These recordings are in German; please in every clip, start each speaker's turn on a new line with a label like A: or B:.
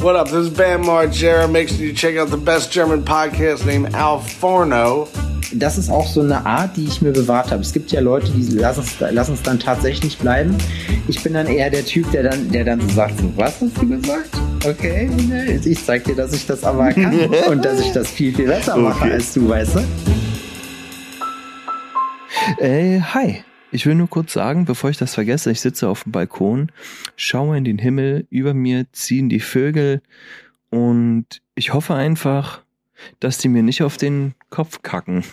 A: What up? This is Bam Margera. Make sure you check out the best German podcast named Al Forno.
B: Das ist auch so eine Art, die ich mir bewahrt habe. Es gibt ja Leute, die lassen es, lassen es dann tatsächlich bleiben. Ich bin dann eher der Typ, der dann, der dann so sagt, so, was hast du gesagt? Okay, ich zeig dir, dass ich das aber kann und dass ich das viel, viel besser mache
C: Okay.
B: als du, weißt du?
C: Äh, hi. Ich will nur kurz sagen, bevor ich das vergesse, ich sitze auf dem Balkon, schaue in den Himmel, über mir ziehen die Vögel und ich hoffe einfach, dass die mir nicht auf den Kopf kacken.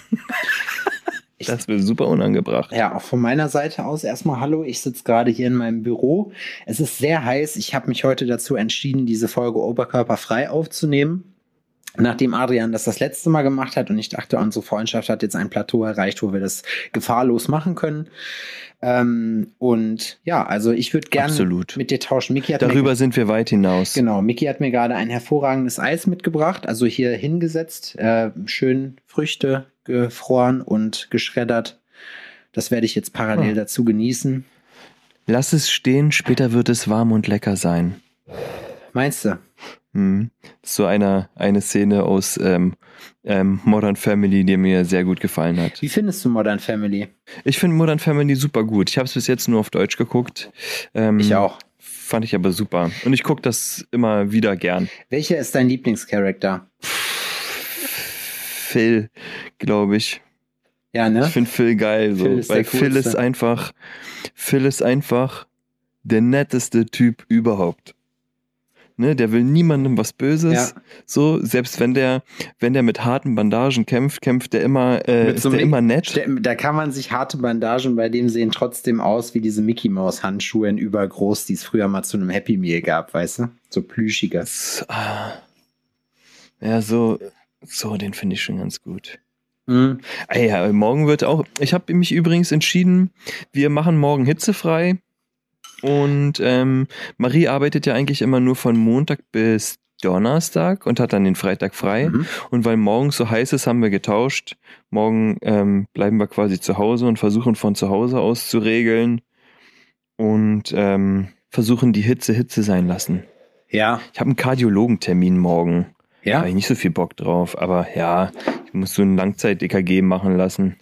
C: Das wäre super unangebracht.
B: Ja, auch von meiner Seite aus erstmal Hallo. Ich sitze gerade hier in meinem Büro. Es ist sehr heiß. Ich habe mich heute dazu entschieden, diese Folge oberkörperfrei aufzunehmen. Nachdem Adrian das das letzte Mal gemacht hat und ich dachte, unsere Freundschaft hat jetzt ein Plateau erreicht, wo wir das gefahrlos machen können. Ähm, und ja, also ich würde gerne mit dir tauschen. Miki hat mir
C: Darüber sind wir weit hinaus.
B: Genau, Miki hat mir gerade ein hervorragendes Eis mitgebracht, also hier hingesetzt, äh, schön Früchte gefroren und geschreddert. Das werde ich jetzt parallel
C: Ah.
B: dazu genießen.
C: Lass es stehen, später wird es warm und lecker sein.
B: Meinst du?
C: Hm. Ist so eine, eine Szene aus ähm, ähm, Modern Family, die mir sehr gut gefallen hat.
B: Wie findest du Modern Family?
C: Ich finde Modern Family super gut. Ich habe es bis jetzt nur auf Deutsch geguckt. Ähm,
B: Ich auch.
C: Fand ich aber super. Und ich gucke das immer wieder gern.
B: Welcher ist dein Lieblingscharakter?
C: Phil, glaube ich.
B: Ja, ne?
C: Ich finde Phil geil. So,
B: Phil ist
C: weil Phil ist einfach, Phil ist einfach der netteste Typ überhaupt. Ne, der will niemandem was Böses.
B: Ja.
C: So, selbst wenn der, wenn der mit harten Bandagen kämpft, kämpft der immer, äh,
B: Mit
C: ist
B: so
C: der immer nett.
B: Der, da kann man sich harte Bandagen bei dem sehen trotzdem aus wie diese Mickey Maus Handschuhe in übergroß, die es früher mal zu einem Happy Meal gab, weißt du? So plüschige.
C: Das, ah, ja, so, so, den finde ich schon ganz gut.
B: Mhm.
C: Ah ja, morgen wird auch. Ich habe mich übrigens entschieden, wir machen morgen hitzefrei. Und ähm, Marie arbeitet ja eigentlich immer nur von Montag bis Donnerstag und hat dann den Freitag frei.
B: Mhm.
C: Und weil morgen so heiß ist, haben wir getauscht. Morgen ähm, bleiben wir quasi zu Hause und versuchen von zu Hause aus zu regeln. Und ähm, versuchen die Hitze Hitze sein lassen.
B: Ja,
C: Ich habe einen Kardiologentermin morgen. Da
B: ja.
C: habe ich nicht so viel Bock drauf, aber ja, ich muss so ein Langzeit-EKG machen lassen.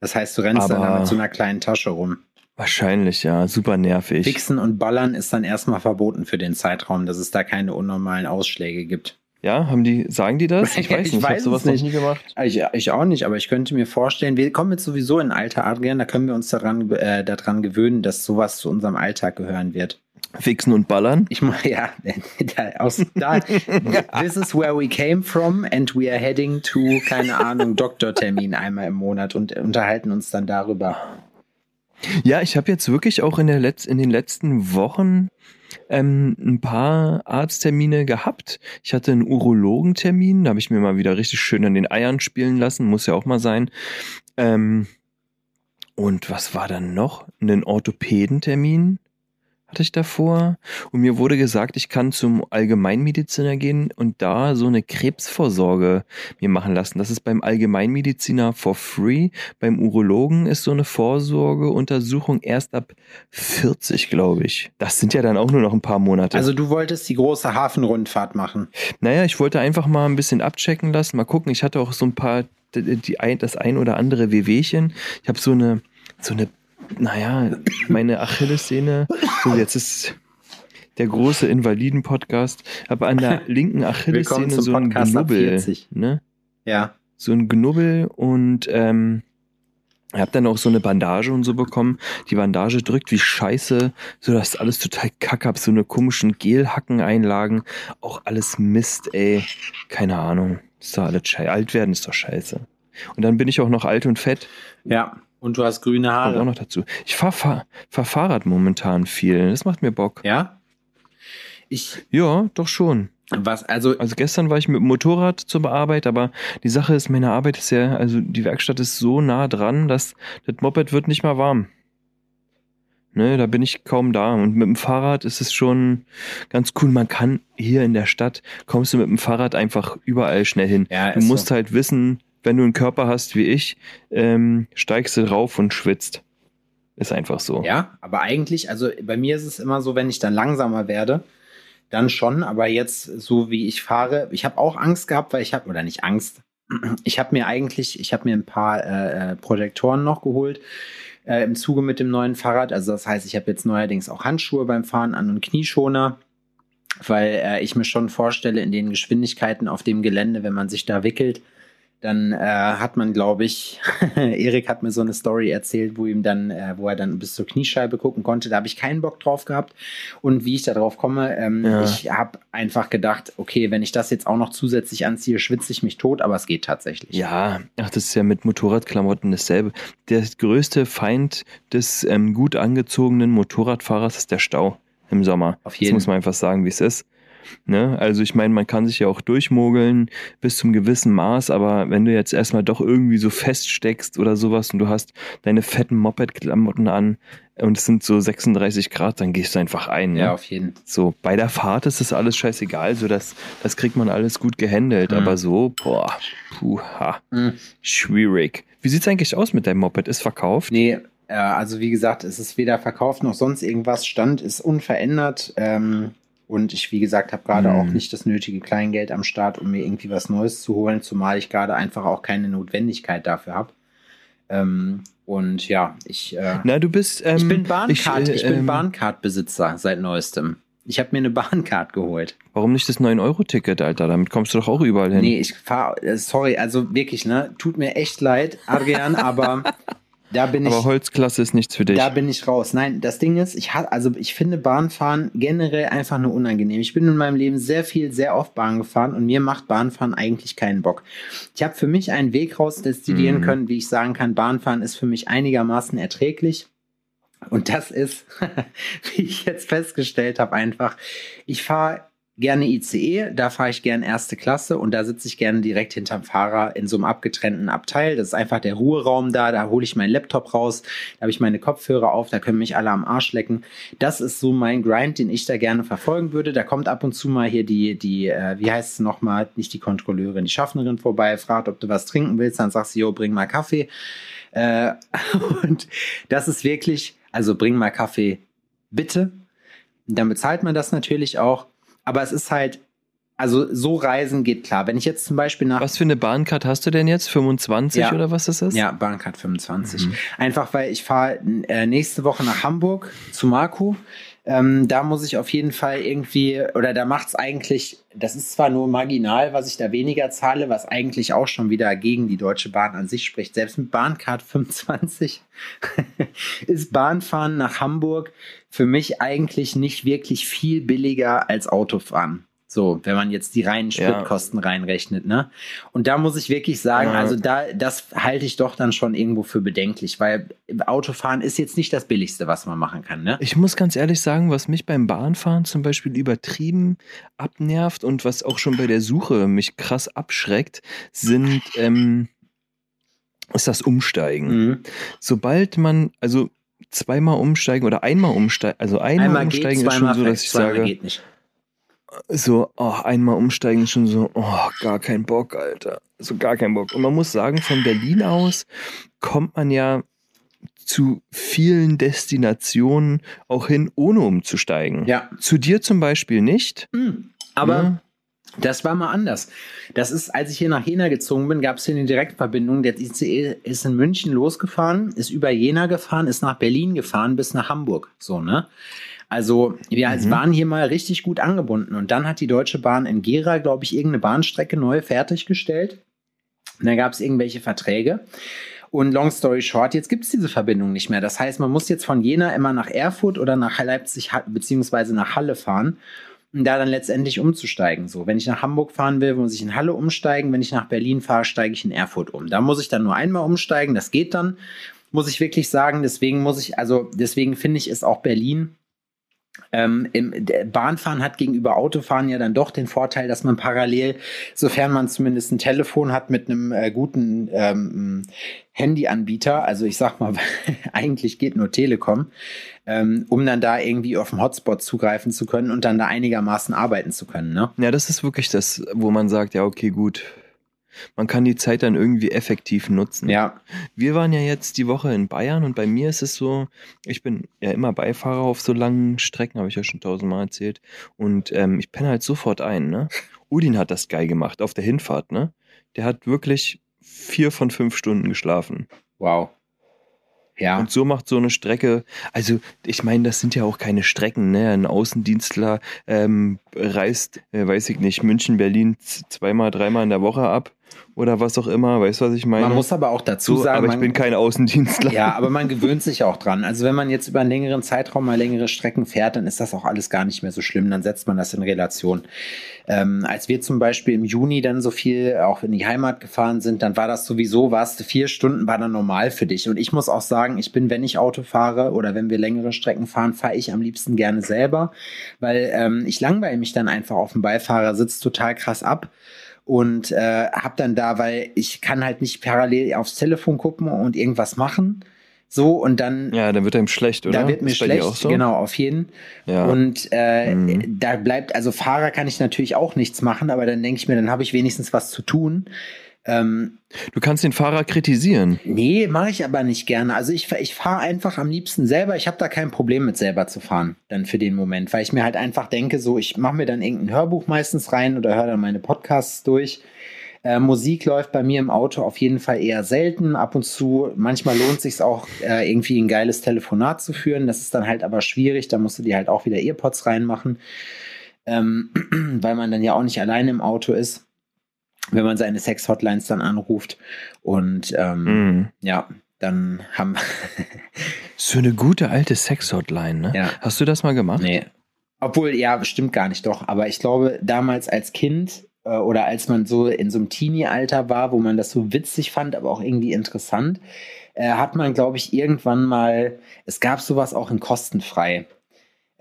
B: Das heißt, du rennst dann
C: Aber-
B: da mit so einer kleinen Tasche rum.
C: Wahrscheinlich, ja, super nervig.
B: Fixen und Ballern ist dann erstmal verboten für den Zeitraum, dass es da keine unnormalen Ausschläge gibt.
C: Ja, haben die, sagen die das? Ich weiß
B: Ich
C: nicht, ich,
B: weiß
C: habe
B: es
C: sowas
B: nicht.
C: noch nie gemacht.
B: Ich, ich auch nicht, aber ich könnte mir vorstellen, wir kommen jetzt sowieso in Alter, Adrian, da können wir uns daran, äh, daran gewöhnen, dass sowas zu unserem Alltag gehören wird.
C: Fixen und ballern.
B: Ich meine, ja, aus, da, this is where we came from and we are heading to, keine Ahnung, Doktortermin einmal im Monat und unterhalten uns dann darüber.
C: Ja, ich habe jetzt wirklich auch in, der Letz-, in den letzten Wochen ähm, ein paar Arzttermine gehabt. Ich hatte einen Urologentermin, da habe ich mir mal wieder richtig schön an den Eiern spielen lassen, muss ja auch mal sein. Ähm, und was war dann noch? Einen Orthopädentermin hatte ich davor. Und mir wurde gesagt, ich kann zum Allgemeinmediziner gehen und da so eine Krebsvorsorge mir machen lassen. Das ist beim Allgemeinmediziner for free. Beim Urologen ist so eine Vorsorgeuntersuchung erst ab 40, glaube ich. Das sind ja dann auch nur noch ein paar Monate.
B: Also du wolltest die große Hafenrundfahrt machen.
C: Naja, ich wollte einfach mal ein bisschen abchecken lassen, mal gucken. Ich hatte auch so ein paar, die, das ein oder andere Wehwehchen. Ich habe so eine, so eine, naja, meine Achillessehne. So, jetzt ist der große Invaliden-Podcast. Aber an der linken Achillessehne so ein
B: Podcast
C: Knubbel.
B: 40.
C: Ne?
B: Ja.
C: So ein Knubbel und ähm, ich habe dann auch so eine Bandage und so bekommen. Die Bandage drückt wie Scheiße, so dass alles total kacke hab, so eine komischen Gelhacken-Einlagen. Auch alles Mist, ey. Keine Ahnung. Ist doch alles scheiße. Alt werden ist doch scheiße. Und dann bin ich auch noch alt und fett.
B: Ja. Und du hast grüne
C: Kommt auch
B: Haare.
C: noch dazu. Ich fahr, fahr, fahr Fahrrad momentan viel. Das macht mir Bock.
B: Ja? Ich,
C: Ja, doch schon.
B: was, also,
C: Also gestern war ich mit dem Motorrad zur Arbeit, aber die Sache ist, meine Arbeit ist ja, also die Werkstatt ist so nah dran, dass das Moped wird nicht mal warm. Ne, da bin ich kaum da. Und mit dem Fahrrad ist es schon ganz cool. Man kann hier in der Stadt, kommst du mit dem Fahrrad einfach überall schnell hin.
B: ja,
C: Du musst
B: so.
C: halt wissen, wenn du einen Körper hast wie ich, ähm, steigst du drauf und schwitzt. Ist einfach so.
B: Ja, aber eigentlich, also bei mir ist es immer so, wenn ich dann langsamer werde, dann schon, aber jetzt so wie ich fahre, ich habe auch Angst gehabt, weil ich habe, oder nicht Angst, ich habe mir eigentlich, ich habe mir ein paar äh, äh, Projektoren noch geholt äh, im Zuge mit dem neuen Fahrrad. Also das heißt, ich habe jetzt neuerdings auch Handschuhe beim Fahren an und Knieschoner, weil äh, ich mir schon vorstelle, in den Geschwindigkeiten auf dem Gelände, wenn man sich da wickelt, dann äh, hat man, glaube ich, Erik hat mir so eine Story erzählt, wo ihm dann, äh, wo er dann bis zur Kniescheibe gucken konnte. Da habe ich keinen Bock drauf gehabt. Und wie ich da drauf komme, ähm, ja. ich habe einfach gedacht, okay, wenn ich das jetzt auch noch zusätzlich anziehe, schwitze ich mich tot, aber es geht tatsächlich.
C: Ja, ach, das ist ja mit Motorradklamotten dasselbe. Der größte Feind des ähm, gut angezogenen Motorradfahrers ist der Stau im Sommer. Auf jeden. Das muss man einfach sagen, wie es ist. Ne? Also ich meine, man kann sich ja auch durchmogeln bis zum gewissen Maß, aber wenn du jetzt erstmal doch irgendwie so feststeckst oder sowas und du hast deine fetten Moped-Klamotten an und es sind so 36 Grad, dann gehst du einfach ein. Ne?
B: Ja, auf jeden.
C: So, bei der Fahrt ist das alles scheißegal, so das, das kriegt man alles gut gehandelt, mhm. aber so, boah, puha, mhm. schwierig. Wie sieht's eigentlich aus mit deinem Moped? Ist verkauft?
B: Nee, äh, also wie gesagt, es ist weder verkauft noch sonst irgendwas. Stand ist unverändert. Ähm, und ich, wie gesagt, habe gerade mhm. auch nicht das nötige Kleingeld am Start, um mir irgendwie was Neues zu holen, zumal ich gerade einfach auch keine Notwendigkeit dafür habe. Ähm, und ja, ich. Äh,
C: Na, du bist.
B: Ähm, ich bin Bahncard, ich, äh, ich bin ähm, Bahncard-Besitzer seit neuestem. Ich habe mir eine Bahncard geholt.
C: Warum nicht das 9-Euro-Ticket, Alter? Damit kommst du doch auch überall hin.
B: Nee, ich fahre, äh, sorry, also wirklich, ne? Tut mir echt leid, Adrian, aber Da bin
C: Aber Holzklasse ist nichts für dich.
B: Da bin ich raus. Nein, das Ding ist, ich hatte, also ich finde Bahnfahren generell einfach nur unangenehm. Ich bin in meinem Leben sehr viel, sehr oft Bahn gefahren und mir macht Bahnfahren eigentlich keinen Bock. Ich habe für mich einen Weg rausdestillieren mhm. können, wie ich sagen kann, Bahnfahren ist für mich einigermaßen erträglich. Und das ist, wie ich jetzt festgestellt habe, einfach, ich fahre gerne ICE, da fahre ich gerne erste Klasse und da sitze ich gerne direkt hinterm Fahrer in so einem abgetrennten Abteil. Das ist einfach der Ruheraum da, da hole ich meinen Laptop raus, da habe ich meine Kopfhörer auf, da können mich alle am Arsch lecken. Das ist so mein Grind, den ich da gerne verfolgen würde. Da kommt ab und zu mal hier die, die, äh, wie heißt es nochmal, nicht die Kontrolleurin, die Schaffnerin vorbei, fragt, ob du was trinken willst, dann sagst du, jo, bring mal Kaffee. Äh, und das ist wirklich, also bring mal Kaffee, bitte. Dann bezahlt man das natürlich auch. Aber es ist halt, also so reisen geht klar. Wenn ich jetzt zum Beispiel nach.
C: Was für eine Bahncard hast du denn jetzt? 25 ja. oder was ist das?
B: Ja, Bahncard 25. Mhm. Einfach weil ich fahre äh, nächste Woche nach Hamburg zu Marco. Ähm, da muss ich auf jeden Fall irgendwie, oder da macht es eigentlich, das ist zwar nur marginal, was ich da weniger zahle, was eigentlich auch schon wieder gegen die Deutsche Bahn an sich spricht. Selbst mit Bahncard 25 ist Bahnfahren nach Hamburg für mich eigentlich nicht wirklich viel billiger als Autofahren. So, wenn man jetzt die reinen Spritkosten ja. reinrechnet, ne? Und da muss ich wirklich sagen, ja. also da, das halte ich doch dann schon irgendwo für bedenklich, weil Autofahren ist jetzt nicht das Billigste, was man machen kann, ne?
C: Ich muss ganz ehrlich sagen, was mich beim Bahnfahren zum Beispiel übertrieben abnervt und was auch schon bei der Suche mich krass abschreckt, sind, ähm, ist das Umsteigen. Mhm. Sobald man, also zweimal umsteigen oder einmal umsteigen, also einmal, einmal umsteigen geht, ist schon so, dass ich sage, so, oh, einmal umsteigen schon so, oh, gar kein Bock, Alter. So gar kein Bock. Und man muss sagen, von Berlin aus kommt man ja zu vielen Destinationen auch hin, ohne umzusteigen.
B: Ja.
C: Zu dir zum Beispiel nicht.
B: Mhm. Aber ja. Das war mal anders. Das ist, als ich hier nach Jena gezogen bin, gab es hier eine Direktverbindung. Der ICE ist in München losgefahren, ist über Jena gefahren, ist nach Berlin gefahren bis nach Hamburg. So, ne? Also wir mhm. waren hier mal richtig gut angebunden. Und dann hat die Deutsche Bahn in Gera, glaube ich, irgendeine Bahnstrecke neu fertiggestellt. Und da gab es irgendwelche Verträge. Und long story short, jetzt gibt es diese Verbindung nicht mehr. Das heißt, man muss jetzt von Jena immer nach Erfurt oder nach Leipzig beziehungsweise nach Halle fahren, um da dann letztendlich umzusteigen. So, wenn ich nach Hamburg fahren will, muss ich in Halle umsteigen. Wenn ich nach Berlin fahre, steige ich in Erfurt um. Da muss ich dann nur einmal umsteigen. Das geht dann, muss ich wirklich sagen. Deswegen muss ich, also deswegen finde ich es auch Berlin ähm, im, Bahnfahren hat gegenüber Autofahren ja dann doch den Vorteil, dass man parallel, sofern man zumindest ein Telefon hat mit einem äh, guten ähm, Handyanbieter, also ich sag mal, eigentlich geht nur Telekom, ähm, um dann da irgendwie auf den Hotspot zugreifen zu können und dann da einigermaßen arbeiten zu können. Ne?
C: Ja, das ist wirklich das, wo man sagt, ja, okay, gut. Man kann die Zeit dann irgendwie effektiv nutzen.
B: Ja.
C: Wir waren ja jetzt die Woche in Bayern und bei mir ist es so, ich bin ja immer Beifahrer auf so langen Strecken, habe ich ja schon tausendmal erzählt. Und ähm, ich penne halt sofort ein, ne? Udin hat das geil gemacht auf der Hinfahrt, ne? Der hat wirklich vier von fünf Stunden geschlafen.
B: Wow. Ja.
C: Und so macht so eine Strecke, also ich meine, das sind ja auch keine Strecken, ne? Ein Außendienstler ähm, reist, äh, weiß ich nicht, München, Berlin zweimal, dreimal in der Woche ab oder was auch immer, weißt du, was ich meine?
B: Man muss aber auch dazu
C: so,
B: sagen,
C: aber ich bin kein Außendienstler.
B: Ja, aber man gewöhnt sich auch dran. Also wenn man jetzt über einen längeren Zeitraum mal längere Strecken fährt, dann ist das auch alles gar nicht mehr so schlimm. Dann setzt man das in Relation. Ähm, als wir zum Beispiel im Juni dann so viel auch in die Heimat gefahren sind, dann war das sowieso, warst du vier Stunden, war dann normal für dich. Und ich muss auch sagen, ich bin, wenn ich Auto fahre oder wenn wir längere Strecken fahren, fahre ich am liebsten gerne selber, weil ähm, ich langweile mich dann einfach auf dem Beifahrersitz total krass ab und äh, habe dann da, weil ich kann halt nicht parallel aufs Telefon gucken und irgendwas machen. So und dann.
C: Ja, dann wird einem schlecht, oder?
B: Da wird mir schlecht,
C: so?
B: genau, auf jeden.
C: Ja.
B: Und äh,
C: Mhm.
B: da bleibt, also Fahrer kann ich natürlich auch nichts machen, aber dann denke ich mir, dann habe ich wenigstens was zu tun. Ähm,
C: Du kannst den Fahrer kritisieren.
B: nee, mache ich aber nicht gerne. Also ich, ich fahre einfach am liebsten selber. Ich habe da kein Problem mit selber zu fahren, dann für den Moment, weil ich mir halt einfach denke, so ich mache mir dann irgendein Hörbuch meistens rein oder höre dann meine Podcasts durch. Äh, Musik läuft bei mir im Auto auf jeden Fall eher selten. Ab und zu, manchmal lohnt sich auch, äh, irgendwie ein geiles Telefonat zu führen. Das ist dann halt aber schwierig. Da musst du dir halt auch wieder Earpods reinmachen, ähm, weil man dann ja auch nicht alleine im Auto ist, wenn man seine Sex-Hotlines dann anruft. Und ähm,
C: Mhm.
B: ja, dann haben
C: So eine gute alte Sex-Hotline, ne?
B: Ja.
C: Hast du das mal gemacht?
B: Nee. Obwohl, ja, stimmt gar nicht doch. Aber ich glaube, damals als Kind äh, oder als man so in so einem Teenie-Alter war, wo man das so witzig fand, aber auch irgendwie interessant, äh, hat man, glaube ich, irgendwann mal, es gab sowas auch in kostenfrei.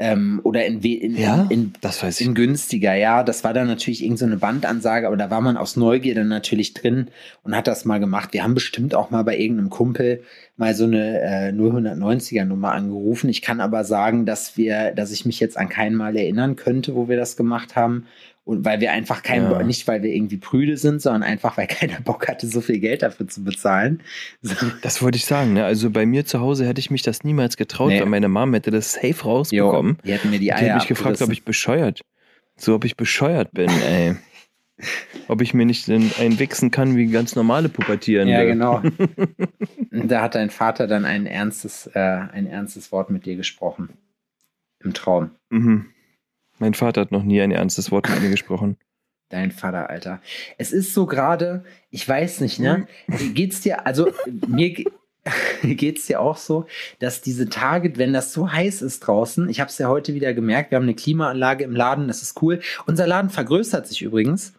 B: Ähm, oder in, in,
C: Ja?
B: in, in günstiger, ja. Das war dann natürlich irgendeine so eine Bandansage, aber da war man aus Neugier dann natürlich drin und hat das mal gemacht. Wir haben bestimmt auch mal bei irgendeinem Kumpel mal so eine äh, 090er Nummer angerufen. Ich kann aber sagen, dass wir, dass ich mich jetzt an kein Mal erinnern könnte, wo wir das gemacht haben. Und weil wir einfach kein,
C: Ja.
B: nicht weil wir irgendwie prüde sind, sondern einfach, weil keiner Bock hatte, so viel Geld dafür zu bezahlen. So.
C: Das wollte ich sagen, ne? Also bei mir zu Hause hätte ich mich das niemals getraut,
B: Nee.
C: weil meine Mom hätte das safe rausbekommen.
B: die hätten mir die
C: Die
B: Eier
C: hat mich gefragt, ob ich bescheuert. So, ob ich bescheuert bin, ey. ob ich mir nicht in- einwichsen kann wie ganz normale Pubertierende.
B: Ja, genau. Da hat dein Vater dann ein ernstes, äh, ein ernstes Wort mit dir gesprochen. Im Traum.
C: Mhm. Mein Vater hat noch nie ein ernstes Wort mit mir gesprochen.
B: Dein Vater, Alter. Es ist so gerade, ich weiß nicht, ne? Geht's dir, also mir ge- geht's dir auch so, dass diese Tage, wenn das so heiß ist draußen, ich habe es ja heute wieder gemerkt, wir haben eine Klimaanlage im Laden, das ist cool. Unser Laden vergrößert sich übrigens.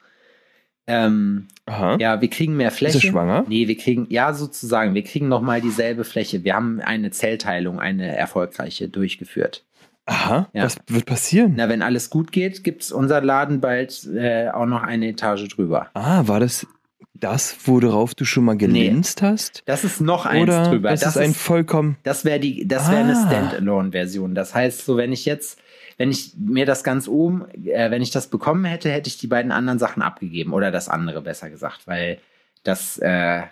B: Ähm,
C: Aha.
B: ja, wir kriegen mehr Fläche.
C: Ist er schwanger?
B: Nee, wir kriegen, ja, sozusagen, wir kriegen nochmal dieselbe Fläche. Wir haben eine Zellteilung, eine erfolgreiche durchgeführt.
C: Aha.
B: Ja.
C: Was wird passieren?
B: Na, wenn alles gut geht, gibt's unser Laden bald äh, auch noch eine Etage drüber.
C: Ah, war das das, worauf du schon mal gelinst hast?
B: Das ist noch eins
C: Oder
B: drüber.
C: das, ist ein vollkommen.
B: das wäre die, das wäre eine
C: Ah.
B: Standalone-Version. Das heißt, so wenn ich jetzt, wenn ich mir das ganz oben, äh, wenn ich das bekommen hätte, hätte ich die beiden anderen Sachen abgegeben oder das andere besser gesagt, weil das äh,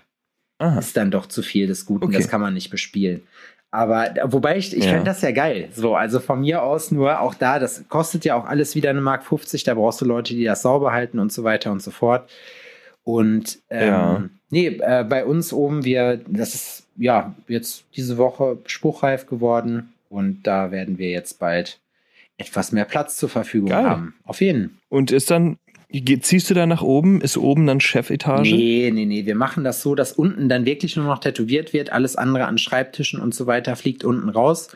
C: Aha.
B: ist dann doch zu viel des Guten.
C: Okay.
B: Das kann man nicht bespielen. Aber wobei ich, ich
C: Ja.
B: fände das ja geil. So, also von mir aus nur auch da, das kostet ja auch alles wieder eine Mark 50, da brauchst du Leute, die das sauber halten und so weiter und so fort. Und ähm,
C: Ja.
B: nee, äh, bei uns oben, wir, das ist ja jetzt diese Woche spruchreif geworden und da werden wir jetzt bald etwas mehr Platz zur Verfügung
C: Geil.
B: haben. Auf jeden.
C: Und ist dann, ziehst du da nach oben? Ist oben dann Chefetage?
B: Nee, nee, nee. Wir machen das so, dass unten dann wirklich nur noch tätowiert wird. Alles andere an Schreibtischen und so weiter fliegt unten raus.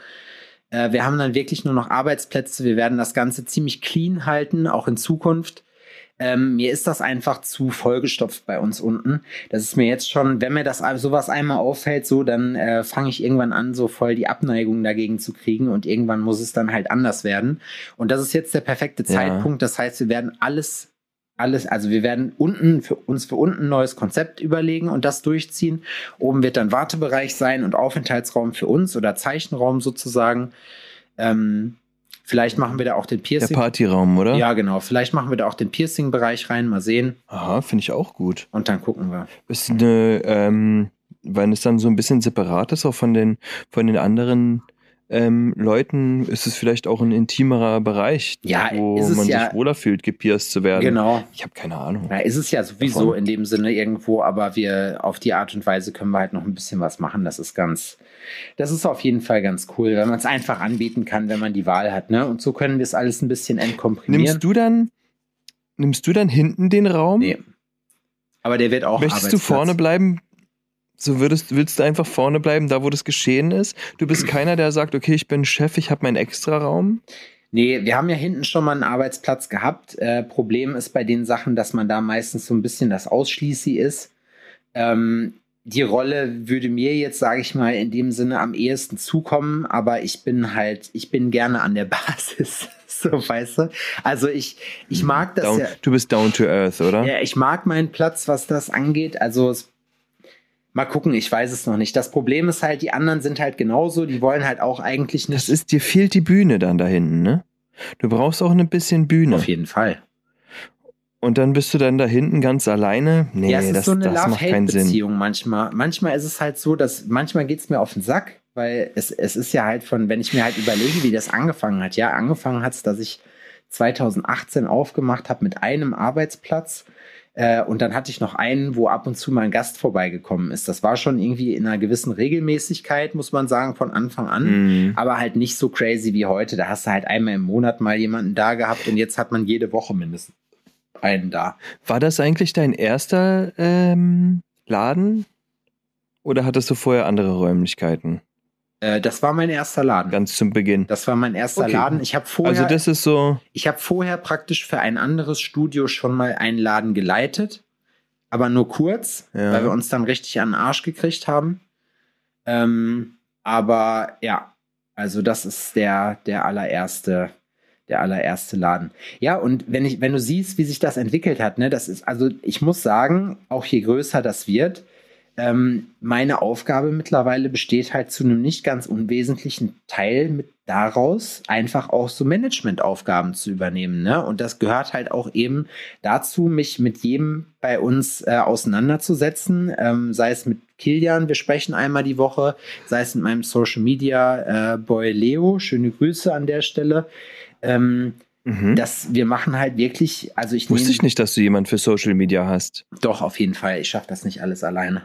B: Äh, wir haben dann wirklich nur noch Arbeitsplätze. Wir werden das Ganze ziemlich clean halten, auch in Zukunft. Ähm, mir ist das einfach zu vollgestopft bei uns unten. Das ist mir jetzt schon, wenn mir das sowas einmal auffällt, so, dann äh, fange ich irgendwann an, so voll die Abneigung dagegen zu kriegen und irgendwann muss es dann halt anders werden. Und das ist jetzt der perfekte
C: Ja.
B: Zeitpunkt. Das heißt, wir werden alles alles, also wir werden unten für uns für unten ein neues Konzept überlegen und das durchziehen. Oben wird dann Wartebereich sein und Aufenthaltsraum für uns oder Zeichenraum sozusagen. Ähm, Vielleicht machen wir da auch den
C: Der
B: Piercing.
C: Partyraum, oder?
B: Ja, genau. Vielleicht machen wir da auch den Piercing-Bereich rein. Mal sehen.
C: Aha, finde ich auch gut.
B: Und dann gucken wir.
C: Ist eine, ähm, weil es dann so ein bisschen separat ist, auch von den, von den anderen ähm, Leuten, ist es vielleicht auch ein intimerer Bereich,
B: Ja,
C: wo man
B: ja-
C: sich wohler fühlt, gepierst zu werden.
B: Genau.
C: Ich habe keine Ahnung.
B: Na, ist es ja sowieso
C: Davon.
B: in dem Sinne irgendwo, aber wir auf die Art und Weise können wir halt noch ein bisschen was machen. Das ist ganz, das ist auf jeden Fall ganz cool, wenn man es einfach anbieten kann, wenn man die Wahl hat, ne? Und so können wir es alles ein bisschen entkomprimieren.
C: Nimmst du dann, nimmst du dann hinten den Raum?
B: Nee. Aber der wird auch
C: Möchtest du vorne bleiben? So würdest, willst du einfach vorne bleiben, da wo das geschehen ist? Du bist keiner, der sagt, okay, ich bin Chef, ich habe meinen Extra-Raum.
B: Nee, wir haben ja hinten schon mal einen Arbeitsplatz gehabt. Äh, Problem ist bei den Sachen, dass man da meistens so ein bisschen das Ausschließi ist. Ähm, die Rolle würde mir jetzt, sage ich mal, in dem Sinne am ehesten zukommen, aber ich bin halt, ich bin gerne an der Basis. so, weißt du? Also ich, ich mag das
C: Down,
B: ja.
C: Du bist down to earth, oder?
B: Ja, ich mag meinen Platz, was das angeht. Also es, mal gucken, ich weiß es noch nicht. Das Problem ist halt, die anderen sind halt genauso. Die wollen halt auch eigentlich nicht.
C: Das ist, dir fehlt die Bühne dann da hinten, ne? Du brauchst auch ein bisschen Bühne.
B: auf jeden Fall.
C: Und dann bist du dann da hinten ganz alleine. Nee,
B: ja, es ist
C: das,
B: so eine
C: das macht keinen Sinn.
B: Love-Hate-Beziehung manchmal. Manchmal ist es halt so, dass manchmal geht es mir auf den Sack, weil es, es ist ja halt von, wenn ich mir halt überlege, wie das angefangen hat. Ja, angefangen hat es, dass ich 2018 aufgemacht habe mit einem Arbeitsplatz. Äh, und dann hatte ich noch einen, wo ab und zu mal ein Gast vorbeigekommen ist. Das war schon irgendwie in einer gewissen Regelmäßigkeit, muss man sagen, von Anfang an.
C: Mhm.
B: Aber halt nicht so crazy wie heute. Da hast du halt einmal im Monat mal jemanden da gehabt und jetzt hat man jede Woche mindestens einen da.
C: War das eigentlich dein erster ähm, Laden? Oder hattest du vorher andere Räumlichkeiten?
B: Äh, das war mein erster Laden.
C: Ganz zum Beginn.
B: Das war mein erster
C: Okay.
B: Laden. Ich habe vorher,
C: Also das ist so,
B: ich habe vorher praktisch für ein anderes Studio schon mal einen Laden geleitet, aber nur kurz,
C: Ja.
B: weil wir uns dann richtig an den Arsch gekriegt haben. Ähm, aber ja, also das ist der der allererste der allererste Laden. Ja, und wenn ich wenn du siehst, wie sich das entwickelt hat, ne, das ist also ich muss sagen, auch je größer das wird, ähm, meine Aufgabe mittlerweile besteht halt zu einem nicht ganz unwesentlichen Teil mit daraus, einfach auch so Managementaufgaben zu übernehmen. Ne? Und das gehört halt auch eben dazu, mich mit jedem bei uns äh, auseinanderzusetzen, ähm, sei es mit Kilian, wir sprechen einmal die Woche, sei es mit meinem Social Media äh, Boy Leo, schöne Grüße an der Stelle. Ähm,
C: mhm.
B: dass wir machen halt wirklich, also ich
C: wusste ich nicht, dass du jemand für Social Media hast.
B: doch, auf jeden Fall. Ich schaffe das nicht alles alleine.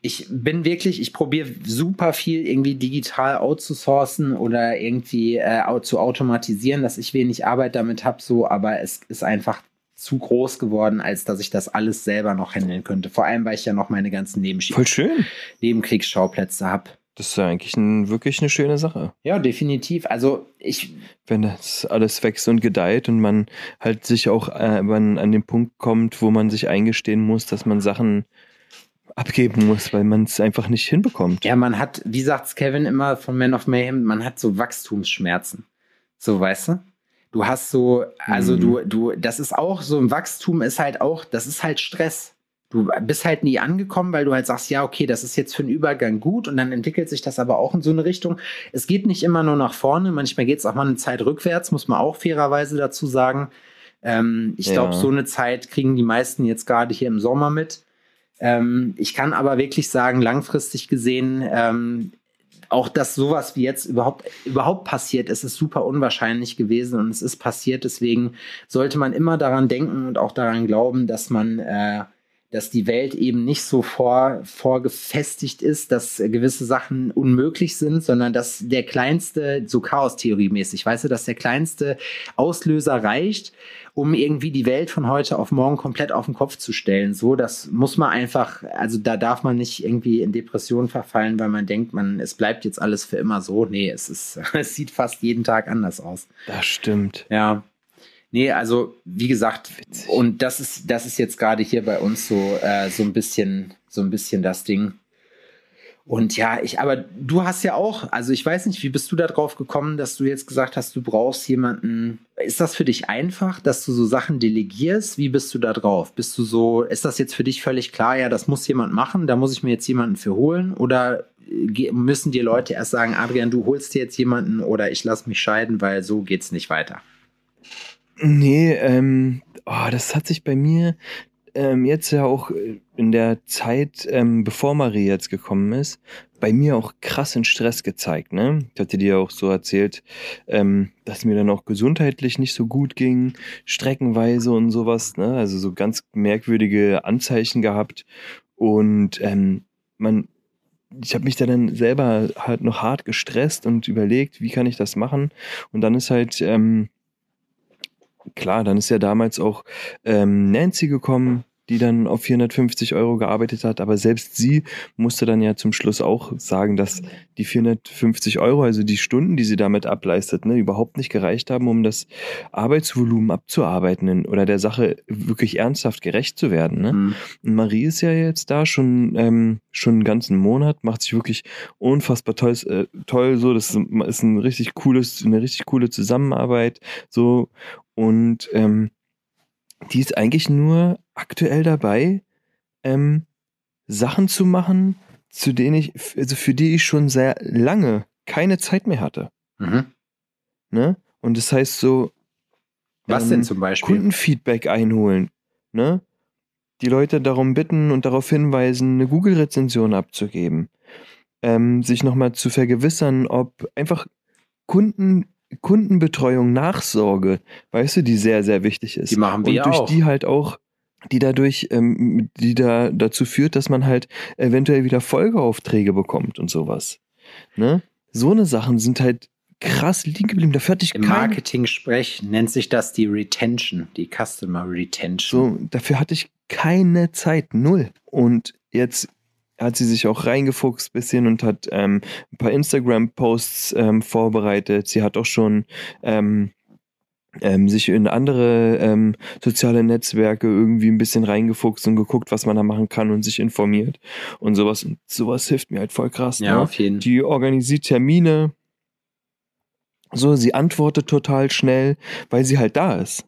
B: Ich bin wirklich, ich probiere super viel irgendwie digital outzusourcen oder irgendwie äh, zu automatisieren, dass ich wenig Arbeit damit habe, so, aber es ist einfach zu groß geworden, als dass ich das alles selber noch handeln könnte. Vor allem, weil ich ja noch meine ganzen Nebensch
C: Voll schön.
B: Nebenkriegsschauplätze habe.
C: Das ist ja eigentlich ein, wirklich eine schöne Sache.
B: Ja, definitiv. Also ich,
C: Wenn das alles wächst und gedeiht und man halt sich auch äh, man an den Punkt kommt, wo man sich eingestehen muss, dass man Sachen abgeben muss, weil man es einfach nicht hinbekommt.
B: Ja, man hat, wie sagt's Kevin immer von Man of Mayhem, man hat so Wachstumsschmerzen. So, weißt du? Du hast so, also
C: Mhm.
B: du, du, das ist auch so ein Wachstum ist halt auch, das ist halt Stress. Du bist halt nie angekommen, weil du halt sagst, ja, okay, das ist jetzt für einen Übergang gut und dann entwickelt sich das aber auch in so eine Richtung. Es geht nicht immer nur nach vorne, manchmal geht es auch mal eine Zeit rückwärts, muss man auch fairerweise dazu sagen. Ähm, ich
C: Ja.
B: glaube, so eine Zeit kriegen die meisten jetzt gerade hier im Sommer mit. Ähm, ich kann aber wirklich sagen, langfristig gesehen, ähm, auch dass sowas wie jetzt überhaupt, überhaupt passiert, es ist super unwahrscheinlich gewesen und es ist passiert. Deswegen sollte man immer daran denken und auch daran glauben, dass man, äh, dass die Welt eben nicht so vor, vorgefestigt ist, dass äh, gewisse Sachen unmöglich sind, sondern dass der kleinste, so Chaos-Theorie-mäßig, weißt du, dass der kleinste Auslöser reicht, um irgendwie die Welt von heute auf morgen komplett auf den Kopf zu stellen. So, das muss man einfach, also da darf man nicht irgendwie in Depressionen verfallen, weil man denkt, man, es bleibt jetzt alles für immer so. Nee, es ist, es sieht fast jeden Tag anders aus.
C: Das stimmt.
B: Ja. Nee, also wie gesagt,
C: Witzig.
B: und das ist, das ist jetzt gerade hier bei uns so, äh, so ein bisschen, so ein bisschen das Ding. Und ja, ich, aber du hast ja auch, also ich weiß nicht, wie bist du da drauf gekommen, dass du jetzt gesagt hast, du brauchst jemanden. Ist das für dich einfach, dass du so Sachen delegierst? Wie bist du da drauf? Bist du so, ist das jetzt für dich völlig klar, ja, das muss jemand machen, da muss ich mir jetzt jemanden für holen? Oder ge- müssen dir Leute erst sagen, Adrian, du holst dir jetzt jemanden oder ich lass mich scheiden, weil so geht's nicht weiter.
C: Nee, ähm, oh, das hat sich bei mir ähm, jetzt ja auch äh, in der Zeit, ähm, bevor Marie jetzt gekommen ist, bei mir auch krassen Stress gezeigt. Ne? Ich hatte dir auch so erzählt, ähm, dass mir dann auch gesundheitlich nicht so gut ging, streckenweise und sowas. Ne? Also so ganz merkwürdige Anzeichen gehabt. Und ähm, man, ich habe mich da dann selber halt noch hart gestresst und überlegt, wie kann ich das machen. Und dann ist halt ähm, klar, dann ist ja damals auch ähm, Nancy gekommen, die dann auf 450 Euro gearbeitet hat, aber selbst sie musste dann ja zum Schluss auch sagen, dass die 450 Euro, also die Stunden, die sie damit ableistet, ne, überhaupt nicht gereicht haben, um das Arbeitsvolumen abzuarbeiten oder der Sache wirklich ernsthaft gerecht zu werden. Ne?
B: Hm.
C: Und Marie ist ja jetzt da schon, ähm, schon einen ganzen Monat, macht sich wirklich unfassbar toll, äh, toll so. Das ist, ist ein richtig cooles, eine richtig coole Zusammenarbeit. So. Und ähm, die ist eigentlich nur aktuell dabei, ähm, Sachen zu machen, zu denen ich, also für die ich schon sehr lange keine Zeit mehr hatte.
B: Mhm.
C: Ne? Und das heißt so,
B: Was
C: ähm,
B: denn zum Beispiel?
C: Kundenfeedback einholen. Ne? Die Leute darum bitten und darauf hinweisen, eine Google-Rezension abzugeben. Ähm, sich nochmal zu vergewissern, ob einfach Kunden, Kundenbetreuung, Nachsorge, weißt du, die sehr, sehr wichtig ist.
B: Die machen wir
C: und durch
B: auch.
C: die halt auch, die dadurch, ähm, die da dazu führt, dass man halt eventuell wieder Folgeaufträge bekommt und sowas. Ne? So eine Sachen sind halt krass liegen geblieben. Da ich
B: Im Marketing-Sprech nennt sich das die Retention, die Customer Retention.
C: So, dafür hatte ich keine Zeit, null. Und jetzt hat sie sich auch reingefuchst bisschen und hat ähm, ein paar Instagram-Posts ähm, vorbereitet. Sie hat auch schon ähm, ähm, sich in andere ähm, soziale Netzwerke irgendwie ein bisschen reingefuchst und geguckt, was man da machen kann und sich informiert und sowas. Und sowas hilft mir halt voll krass.
B: ja,
C: ne?
B: auf jeden Fall.
C: Die organisiert Termine. So, sie antwortet total schnell, weil sie halt da ist.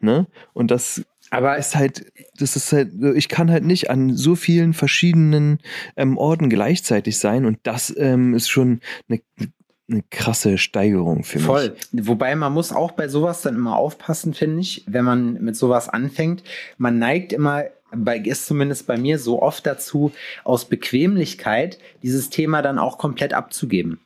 C: Ne? Und das
B: Aber
C: ist halt, das ist halt, ich kann halt nicht an so vielen verschiedenen ähm, Orten gleichzeitig sein und das ähm, ist schon eine, eine krasse Steigerung für
B: Voll.
C: mich.
B: Wobei man muss auch bei sowas dann immer aufpassen, finde ich, wenn man mit sowas anfängt. Man neigt immer, bei, ist zumindest bei mir so oft dazu, aus Bequemlichkeit dieses Thema dann auch komplett abzugeben.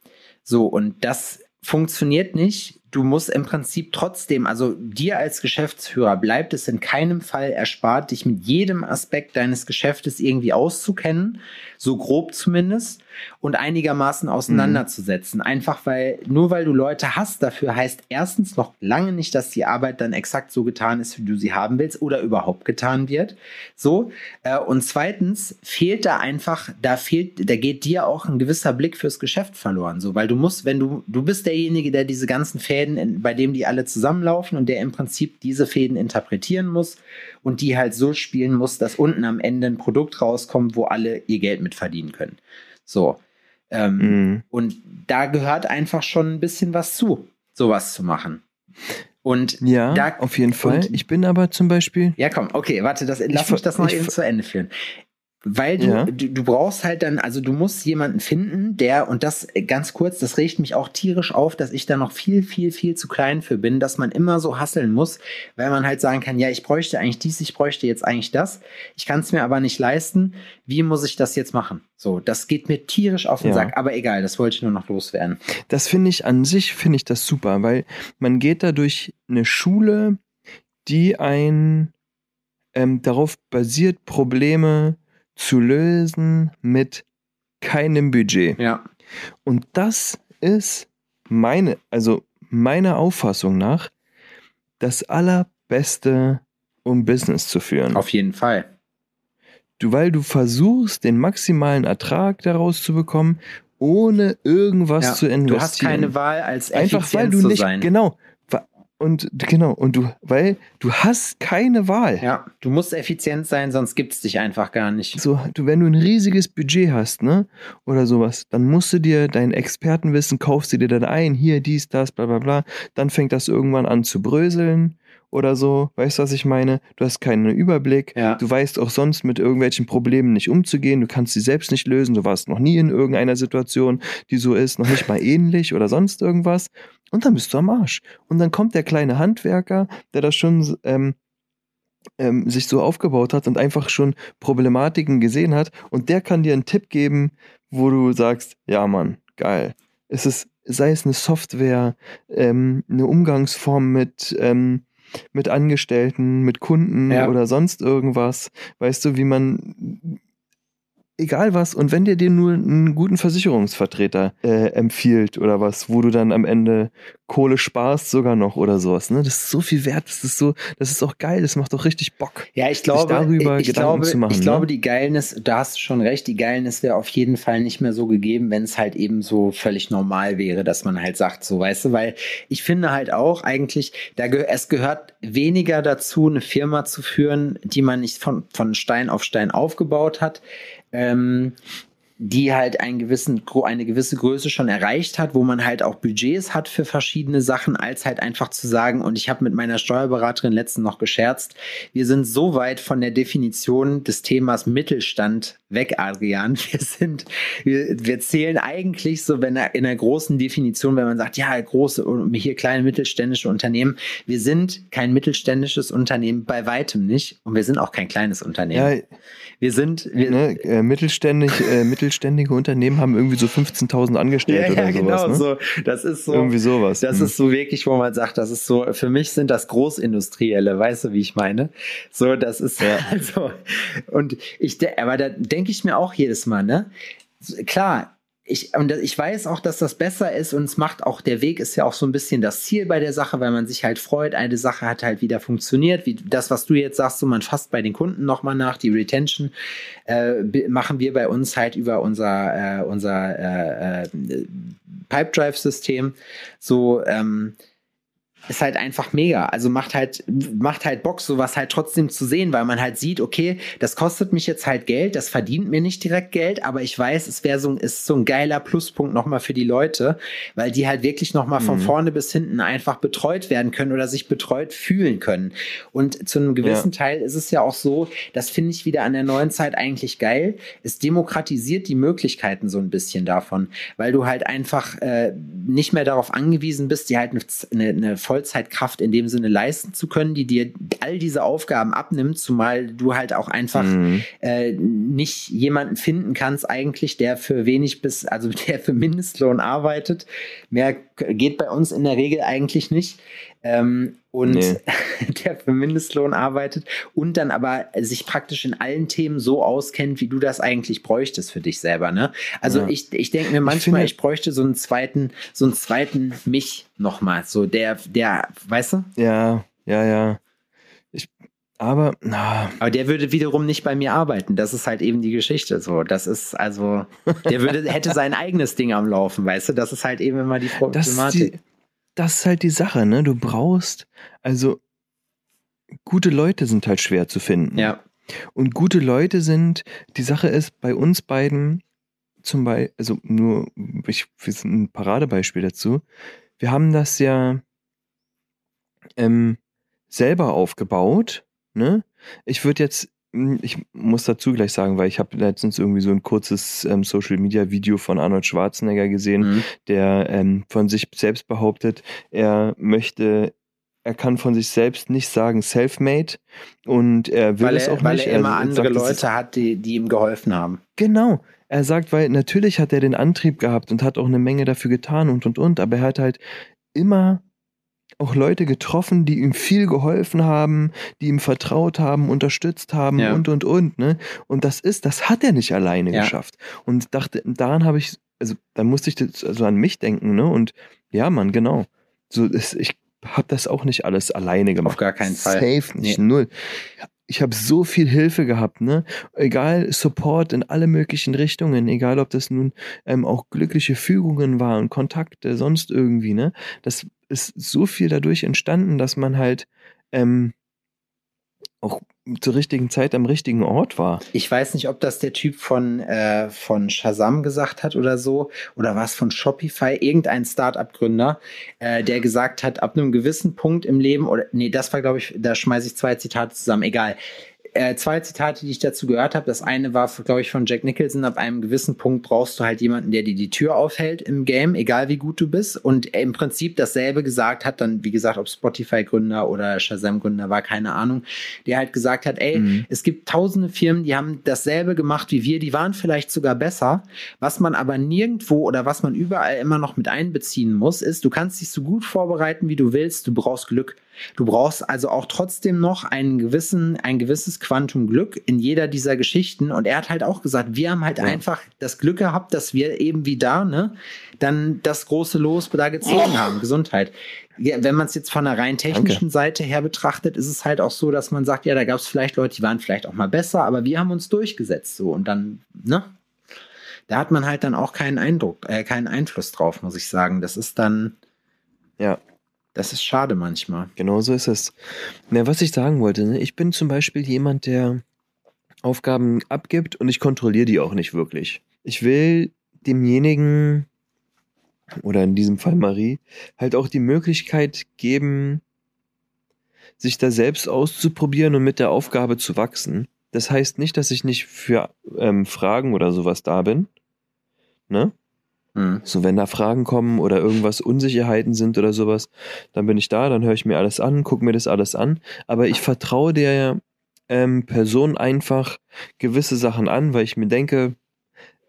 B: So, und das funktioniert nicht. Du musst im Prinzip trotzdem, also dir als Geschäftsführer bleibt es in keinem Fall erspart, dich mit jedem Aspekt deines Geschäftes irgendwie auszukennen, so grob zumindest, und einigermaßen auseinanderzusetzen. Einfach weil, nur weil du Leute hast, dafür heißt erstens noch lange nicht, dass die Arbeit dann exakt so getan ist, wie du sie haben willst oder überhaupt getan wird. So. Äh, und zweitens fehlt da einfach, da fehlt, da geht dir auch ein gewisser Blick fürs Geschäft verloren. So, weil du musst, wenn du, du bist derjenige, der diese ganzen Fäden, in, bei dem die alle zusammenlaufen und der im Prinzip diese Fäden interpretieren muss und die halt so spielen muss, dass unten am Ende ein Produkt rauskommt, wo alle ihr Geld mit verdienen können. So. Ähm,
C: Mhm.
B: und da gehört einfach schon ein bisschen was zu, sowas zu machen. Und
C: Ja,
B: da,
C: auf jeden Fall. Ich bin aber zum Beispiel,
B: ja, komm, okay, warte, das, lass
C: ver-
B: mich das noch
C: ich
B: eben
C: ver-
B: zu Ende führen. Weil du,
C: Ja.
B: du, du brauchst halt dann, also du musst jemanden finden, der, und das äh, ganz kurz, das regt mich auch tierisch auf, dass ich da noch viel, viel, viel zu klein für bin, dass man immer so hasseln muss, weil man halt sagen kann, ja, ich bräuchte eigentlich dies, ich bräuchte jetzt eigentlich das, ich kann es mir aber nicht leisten, wie muss ich das jetzt machen? So, das geht mir tierisch auf den
C: Ja.
B: Sack, aber egal, das wollte ich nur noch loswerden.
C: das finde ich an sich, finde ich das super, weil man geht da durch eine Schule, die ein ähm, darauf basiert, Probleme zu lösen mit keinem Budget.
B: Ja,
C: Und das ist meine, also meiner Auffassung nach, das allerbeste, um Business zu führen.
B: auf jeden Fall.
C: Du, weil du versuchst, den maximalen Ertrag daraus zu bekommen, ohne irgendwas
B: Ja,
C: zu investieren.
B: du hast keine Wahl, als
C: Einfach weil
B: effizient
C: du
B: zu
C: nicht,
B: sein.
C: genau, und genau, und du, weil du hast keine Wahl.
B: Ja, du musst effizient sein, sonst gibt's dich einfach gar nicht.
C: So, du, wenn du ein riesiges Budget hast, ne, oder sowas, dann musst du dir dein Expertenwissen, kaufst du dir dann ein, hier, dies, das, bla, bla, bla, dann fängt das irgendwann an zu bröseln oder so. Weißt du, was ich meine? Du hast keinen Überblick.
B: Ja.
C: Du weißt auch sonst mit irgendwelchen Problemen nicht umzugehen. Du kannst sie selbst nicht lösen. Du warst noch nie in irgendeiner Situation, die so ist, noch nicht mal ähnlich oder sonst irgendwas. Und dann bist du am Arsch. Und dann kommt der kleine Handwerker, der das schon ähm, ähm, sich so aufgebaut hat und einfach schon Problematiken gesehen hat. Und der kann dir einen Tipp geben, wo du sagst, ja Mann, geil. Es ist, sei es eine Software, ähm, eine Umgangsform mit, ähm, mit Angestellten, mit Kunden
B: Ja.
C: oder sonst irgendwas. Weißt du, wie man egal was, und wenn der dir nur einen guten Versicherungsvertreter äh, empfiehlt oder was, wo du dann am Ende Kohle sparst sogar noch oder sowas, ne? Das ist so viel wert, das ist so, das ist auch geil, das macht doch richtig Bock.
B: Ja, ich glaube,
C: darüber
B: ich,
C: Gedanken
B: glaube,
C: zu machen,
B: ich
C: ne?
B: glaube, die Geilness, da hast du schon recht, die Geilness wäre auf jeden Fall nicht mehr so gegeben, wenn es halt eben so völlig normal wäre, dass man halt sagt, so, weißt du, weil ich finde halt auch eigentlich, da geh es gehört weniger dazu, eine Firma zu führen, die man nicht von, von Stein auf Stein aufgebaut hat, ähm, die halt einen gewissen, eine gewisse Größe schon erreicht hat, wo man halt auch Budgets hat für verschiedene Sachen, als halt einfach zu sagen, und ich habe mit meiner Steuerberaterin letztens noch gescherzt, wir sind so weit von der Definition des Themas Mittelstand weg, Adrian. Wir sind, wir, wir zählen eigentlich so, wenn in einer großen Definition, wenn man sagt, ja, große und hier kleine mittelständische Unternehmen, wir sind kein mittelständisches Unternehmen bei weitem nicht und wir sind auch kein kleines Unternehmen.
C: Ja,
B: wir sind, wir,
C: ne, äh, mittelständig, äh, mittelständige Unternehmen haben irgendwie so 15.000 Angestellte oder sowas, ne?
B: so. Das ist so.
C: Irgendwie sowas.
B: Das
C: Hm.
B: ist so wirklich, wo man sagt, das ist so, für mich sind das Großindustrielle, weißt du, wie ich meine? So, das ist
C: Ja.
B: also, und ich, aber da denke ich mir auch jedes Mal, ne? Klar, ich, und ich weiß auch, dass das besser ist und es macht auch, der Weg ist ja auch so ein bisschen das Ziel bei der Sache, weil man sich halt freut, eine Sache hat halt wieder funktioniert, wie das, was du jetzt sagst, so man fasst bei den Kunden nochmal nach, die Retention äh, machen wir bei uns halt über unser, äh, unser äh, äh, Pipe Drive System so, ähm, ist halt einfach mega. Also macht halt, macht halt Bock, sowas halt trotzdem zu sehen, weil man halt sieht, okay, das kostet mich jetzt halt Geld, das verdient mir nicht direkt Geld, aber ich weiß, es wäre so, ein- ist so ein geiler Pluspunkt nochmal für die Leute, weil die halt wirklich nochmal von
C: Mhm.
B: vorne bis hinten einfach betreut werden können oder sich betreut fühlen können. Und zu einem gewissen Teil ist es ja auch so, das finde ich wieder an der neuen Zeit eigentlich geil. Es demokratisiert die Möglichkeiten so ein bisschen davon, weil du halt einfach äh, nicht mehr darauf angewiesen bist, dir halt eine, eine, Vollzeitkraft in dem Sinne leisten zu können, die dir all diese Aufgaben abnimmt, zumal du halt auch einfach
C: Mhm.
B: äh, nicht jemanden finden kannst eigentlich, der für wenig bis, also der für Mindestlohn arbeitet. Mehr geht bei uns in der Regel eigentlich nicht. Ähm, und
C: Nee.
B: der für Mindestlohn arbeitet und dann aber sich praktisch in allen Themen so auskennt, wie du das eigentlich bräuchtest für dich selber. Ne? Also
C: Ja.
B: ich, ich denke mir manchmal,
C: finde-
B: ich bräuchte so einen zweiten, so einen zweiten mich nochmal. So der, der, weißt du?
C: Ja, ja, ja. Ich, aber, na,
B: Aber der würde wiederum nicht bei mir arbeiten. Das ist halt eben die Geschichte. So, das ist also, der würde, hätte sein eigenes Ding am Laufen, weißt du? Das ist halt eben immer die
C: das ist,
B: Problematik.
C: die, das ist halt die Sache, ne? Du brauchst, also, gute Leute sind halt schwer zu finden.
B: ja,
C: Und gute Leute sind, die Sache ist, bei uns beiden, zum Beispiel, also nur, ich, wir sind ein Paradebeispiel dazu. Wir haben das ja ähm, selber aufgebaut. Ne? Ich würde jetzt, ich muss dazu gleich sagen, weil ich habe letztens irgendwie so ein kurzes ähm, Social Media Video von Arnold Schwarzenegger gesehen,
B: Mhm.
C: der ähm, von sich selbst behauptet, er möchte, er kann von sich selbst nicht sagen self-made und er will
B: weil
C: es
B: er,
C: auch
B: weil
C: nicht.
B: er immer
C: Also,
B: andere
C: sagt,
B: Leute hat, die, die ihm geholfen haben.
C: Genau. Er sagt, weil natürlich hat er den Antrieb gehabt und hat auch eine Menge dafür getan und und und, aber er hat halt immer auch Leute getroffen, die ihm viel geholfen haben, die ihm vertraut haben, unterstützt haben
B: Ja.
C: und und und, ne? Und das ist, das hat er nicht alleine
B: Ja.
C: geschafft. Und dachte, daran habe ich, also da musste ich das, also an mich denken, ne? Und ja, Mann, genau. So, das, ich habe das auch nicht alles alleine gemacht.
B: Auf gar keinen Fall.
C: Safe nicht,
B: Nee.
C: null. Ich habe so viel Hilfe gehabt, ne? Egal, Support in alle möglichen Richtungen, egal ob das nun ähm, auch glückliche Fügungen waren, Kontakte, sonst irgendwie, ne? Das ist so viel dadurch entstanden, dass man halt ähm, auch zur richtigen Zeit am richtigen Ort war.
B: Ich weiß nicht, ob das der Typ von, äh, von Shazam gesagt hat oder so, oder was von Shopify, irgendein Start-up-Gründer, äh, der gesagt hat, ab einem gewissen Punkt im Leben, oder nee, das war, glaube ich, da schmeiße ich zwei Zitate zusammen, egal äh, zwei Zitate, die ich dazu gehört habe. Das eine war, glaube ich, von Jack Nicholson. Ab einem gewissen Punkt brauchst du halt jemanden, der dir die Tür aufhält im Game, egal wie gut du bist. Und im Prinzip dasselbe gesagt hat, dann, wie gesagt, ob Spotify-Gründer oder Shazam-Gründer war, keine Ahnung, der halt gesagt hat, ey, mhm. es gibt tausende Firmen, die haben dasselbe gemacht wie wir, die waren vielleicht sogar besser. Was man aber nirgendwo oder was man überall immer noch mit einbeziehen muss, ist, du kannst dich so gut vorbereiten, wie du willst, du brauchst Glück. Du brauchst also auch trotzdem noch einen gewissen, ein gewisses Quantum Glück in jeder dieser Geschichten. Und er hat halt auch gesagt, wir haben halt ja. einfach das Glück gehabt, dass wir eben wie da, ne, dann das große Los da gezogen haben. Gesundheit. Ja, wenn man es jetzt von der rein technischen Danke. Seite her betrachtet, ist es halt auch so, dass man sagt, ja, da gab es vielleicht Leute, die waren vielleicht auch mal besser, aber wir haben uns durchgesetzt so und dann, ne? Da hat man halt dann auch keinen Eindruck, äh, keinen Einfluss drauf, muss ich sagen. Das ist dann.
C: Ja.
B: Das ist schade manchmal.
C: Genau so ist es. Na, was ich sagen wollte, ne? ich bin zum Beispiel jemand, der Aufgaben abgibt und ich kontrolliere die auch nicht wirklich. Ich will demjenigen oder in diesem Fall Marie halt auch die Möglichkeit geben, sich da selbst auszuprobieren und mit der Aufgabe zu wachsen. Das heißt nicht, dass ich nicht für ähm, Fragen oder sowas da bin. Ne? Mhm. So, wenn da Fragen kommen oder irgendwas Unsicherheiten sind oder sowas, dann bin ich da, dann höre ich mir alles an, gucke mir das alles an. Aber ich vertraue der ähm, Person einfach gewisse Sachen an, weil ich mir denke,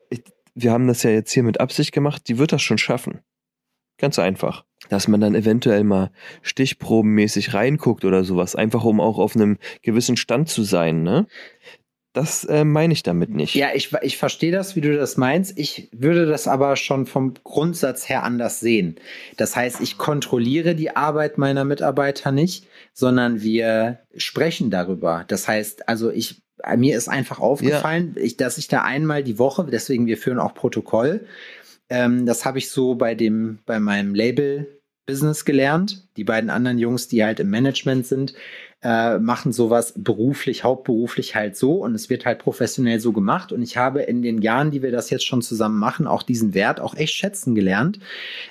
C: ich, wir haben das ja jetzt hier mit Absicht gemacht, die wird das schon schaffen. Ganz einfach. Dass man dann eventuell mal stichprobenmäßig reinguckt oder sowas, einfach um auch auf einem gewissen Stand zu sein, ne? Das äh, meine ich damit nicht.
B: Ja, ich, ich verstehe das, wie du das meinst. Ich würde das aber schon vom Grundsatz her anders sehen. Das heißt, ich kontrolliere die Arbeit meiner Mitarbeiter nicht, sondern wir sprechen darüber. Das heißt, also ich, mir ist einfach aufgefallen, ja. ich, dass ich da einmal die Woche, deswegen wir führen auch Protokoll. Ähm, das habe ich so bei dem, bei meinem Label Business gelernt. Die beiden anderen Jungs, die halt im Management sind, äh, machen sowas beruflich, hauptberuflich halt so und es wird halt professionell so gemacht. Und ich habe in den Jahren, die wir das jetzt schon zusammen machen, auch diesen Wert auch echt schätzen gelernt.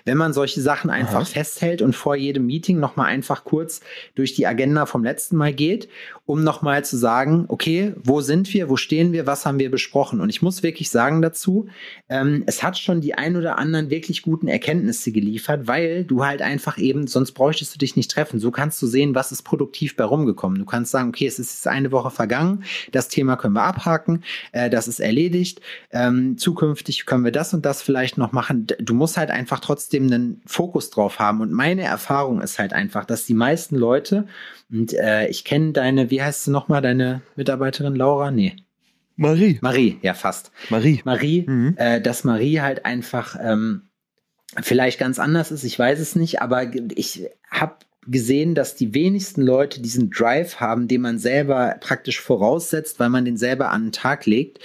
B: Wenn man solche Sachen einfach Aha. festhält und vor jedem Meeting nochmal einfach kurz durch die Agenda vom letzten Mal geht, um nochmal zu sagen, okay, wo sind wir, wo stehen wir, was haben wir besprochen? Und ich muss wirklich sagen dazu, ähm, es hat schon die ein oder anderen wirklich guten Erkenntnisse geliefert, weil du halt einfach eben, sonst bräuchtest du dich nicht treffen. So kannst du sehen, was ist produktiv bei rumgekommen. Du kannst sagen, okay, es ist jetzt eine Woche vergangen, das Thema können wir abhaken, äh, das ist erledigt. Ähm, zukünftig können wir das und das vielleicht noch machen. Du musst halt einfach trotzdem einen Fokus drauf haben. Und meine Erfahrung ist halt einfach, dass die meisten Leute, und äh, ich kenne deine, wie heißt sie nochmal, deine Mitarbeiterin Laura? Nee.
C: Marie.
B: Marie, ja, fast.
C: Marie.
B: Marie, mhm. äh, dass Marie halt einfach ähm, vielleicht ganz anders ist, ich weiß es nicht, aber ich habe gesehen, dass die wenigsten Leute diesen Drive haben, den man selber praktisch voraussetzt, weil man den selber an den Tag legt.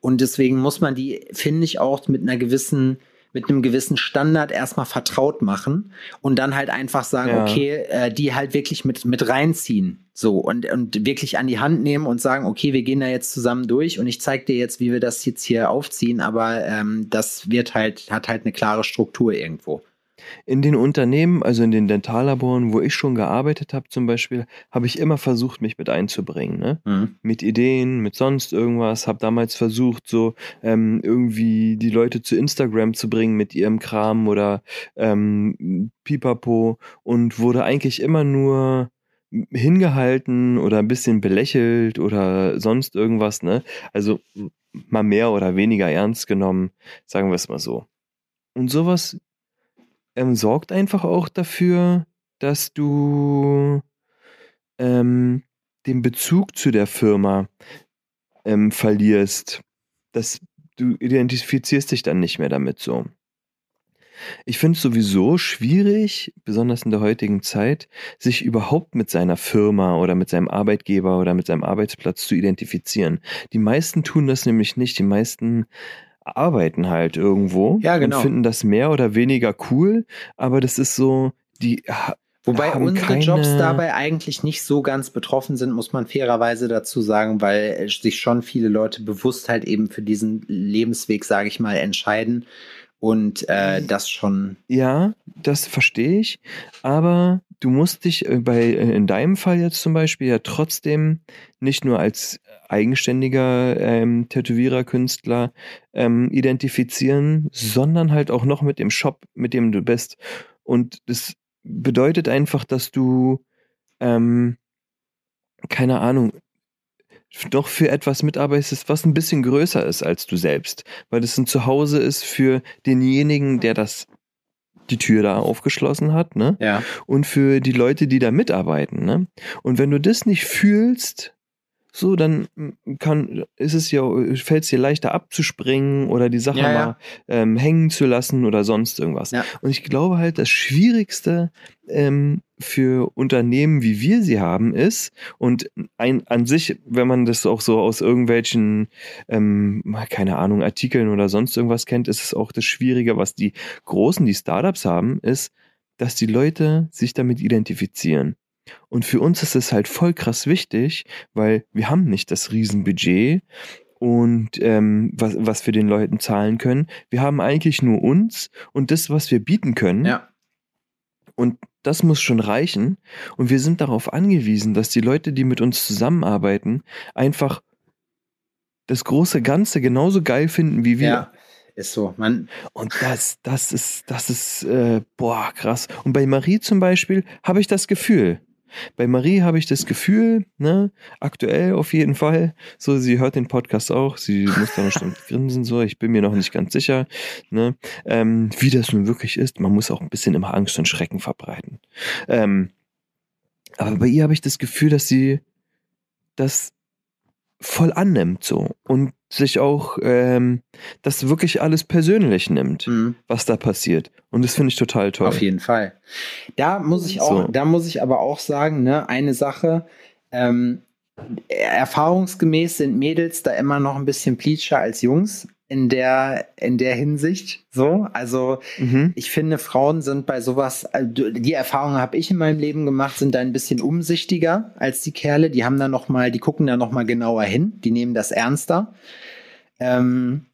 B: Und deswegen muss man die, finde ich, auch mit einer gewissen mit einem gewissen Standard erstmal vertraut machen und dann halt einfach sagen, ja. okay, äh, die halt wirklich mit, mit reinziehen. So und, und wirklich an die Hand nehmen und sagen, okay, wir gehen da jetzt zusammen durch und ich zeige dir jetzt, wie wir das jetzt hier aufziehen, aber ähm, das wird halt, hat halt eine klare Struktur irgendwo.
C: In den Unternehmen, also in den Dentallaboren, wo ich schon gearbeitet habe zum Beispiel, habe ich immer versucht, mich mit einzubringen. Ne? Mhm. Mit Ideen, mit sonst irgendwas. Habe damals versucht, so ähm, irgendwie die Leute zu Instagram zu bringen mit ihrem Kram oder ähm, Pipapo und wurde eigentlich immer nur hingehalten oder ein bisschen belächelt oder sonst irgendwas. Ne? Also mal mehr oder weniger ernst genommen, sagen wir es mal so. Und sowas ähm, sorgt einfach auch dafür, dass du ähm, den Bezug zu der Firma ähm, verlierst. Das, du identifizierst dich dann nicht mehr damit so. Ich finde es sowieso schwierig, besonders in der heutigen Zeit, sich überhaupt mit seiner Firma oder mit seinem Arbeitgeber oder mit seinem Arbeitsplatz zu identifizieren. Die meisten tun das nämlich nicht. Die meisten arbeiten halt irgendwo
B: ja, genau.
C: und finden das mehr oder weniger cool, aber das ist so, die
B: Wobei unsere
C: keine-
B: Jobs dabei eigentlich nicht so ganz betroffen sind, muss man fairerweise dazu sagen, weil sich schon viele Leute bewusst halt eben für diesen Lebensweg, sage ich mal, entscheiden und äh, das schon.
C: Ja, das verstehe ich. Aber du musst dich äh, bei, äh, in deinem Fall jetzt zum Beispiel ja trotzdem nicht nur als eigenständiger ähm, Tätowierer, Künstler ähm, identifizieren, sondern halt auch noch mit dem Shop, mit dem du bist. Und das bedeutet einfach, dass du, ähm, keine Ahnung, doch für etwas mitarbeitest, was ein bisschen größer ist als du selbst, weil das ein Zuhause ist für denjenigen, der das die Tür da aufgeschlossen hat, ne?
B: Ja.
C: Und für die Leute, die da mitarbeiten, ne? Und wenn du das nicht fühlst, so, dann kann, ist es ja, fällt es dir leichter abzuspringen oder die Sache
B: Ja, ja.
C: mal ähm, hängen zu lassen oder sonst irgendwas.
B: Ja.
C: Und ich glaube halt, das Schwierigste ähm, für Unternehmen, wie wir sie haben, ist, und ein, an sich, wenn man das auch so aus irgendwelchen, ähm, keine Ahnung, Artikeln oder sonst irgendwas kennt, ist es auch das Schwierige, was die Großen, die Startups haben, ist, dass die Leute sich damit identifizieren. Und für uns ist es halt voll krass wichtig, weil wir haben nicht das Riesenbudget und ähm, was, was wir den Leuten zahlen können. Wir haben eigentlich nur uns und das, was wir bieten können.
B: Ja.
C: Und das muss schon reichen. Und wir sind darauf angewiesen, dass die Leute, die mit uns zusammenarbeiten, einfach das große Ganze genauso geil finden wie wir.
B: Ja. Ist so. Man,
C: Und das, das ist, das ist, äh, boah, krass. Und bei Marie zum Beispiel habe ich das Gefühl. Bei Marie habe ich das Gefühl, ne, aktuell auf jeden Fall, so, sie hört den Podcast auch, sie muss da bestimmt grinsen, so, ich bin mir noch nicht ganz sicher, ne, ähm, wie das nun wirklich ist. Man muss auch ein bisschen immer Angst und Schrecken verbreiten. Ähm, aber bei ihr habe ich das Gefühl, dass sie das voll annimmt, so, und sich auch, ähm, das wirklich alles persönlich nimmt
B: mh.
C: was da passiert. Und das finde ich total toll.
B: Auf jeden Fall. Da muss ich auch,
C: So.
B: da muss ich aber auch sagen, ne, eine Sache, ähm, erfahrungsgemäß sind Mädels da immer noch ein bisschen pleatscher als Jungs in der, in der Hinsicht. So, also
C: Mhm.
B: ich finde, Frauen sind bei sowas, also die Erfahrung habe ich in meinem Leben gemacht, sind da ein bisschen umsichtiger als die Kerle. Die haben da noch mal, die gucken da noch mal genauer hin, die nehmen das ernster. Ähm,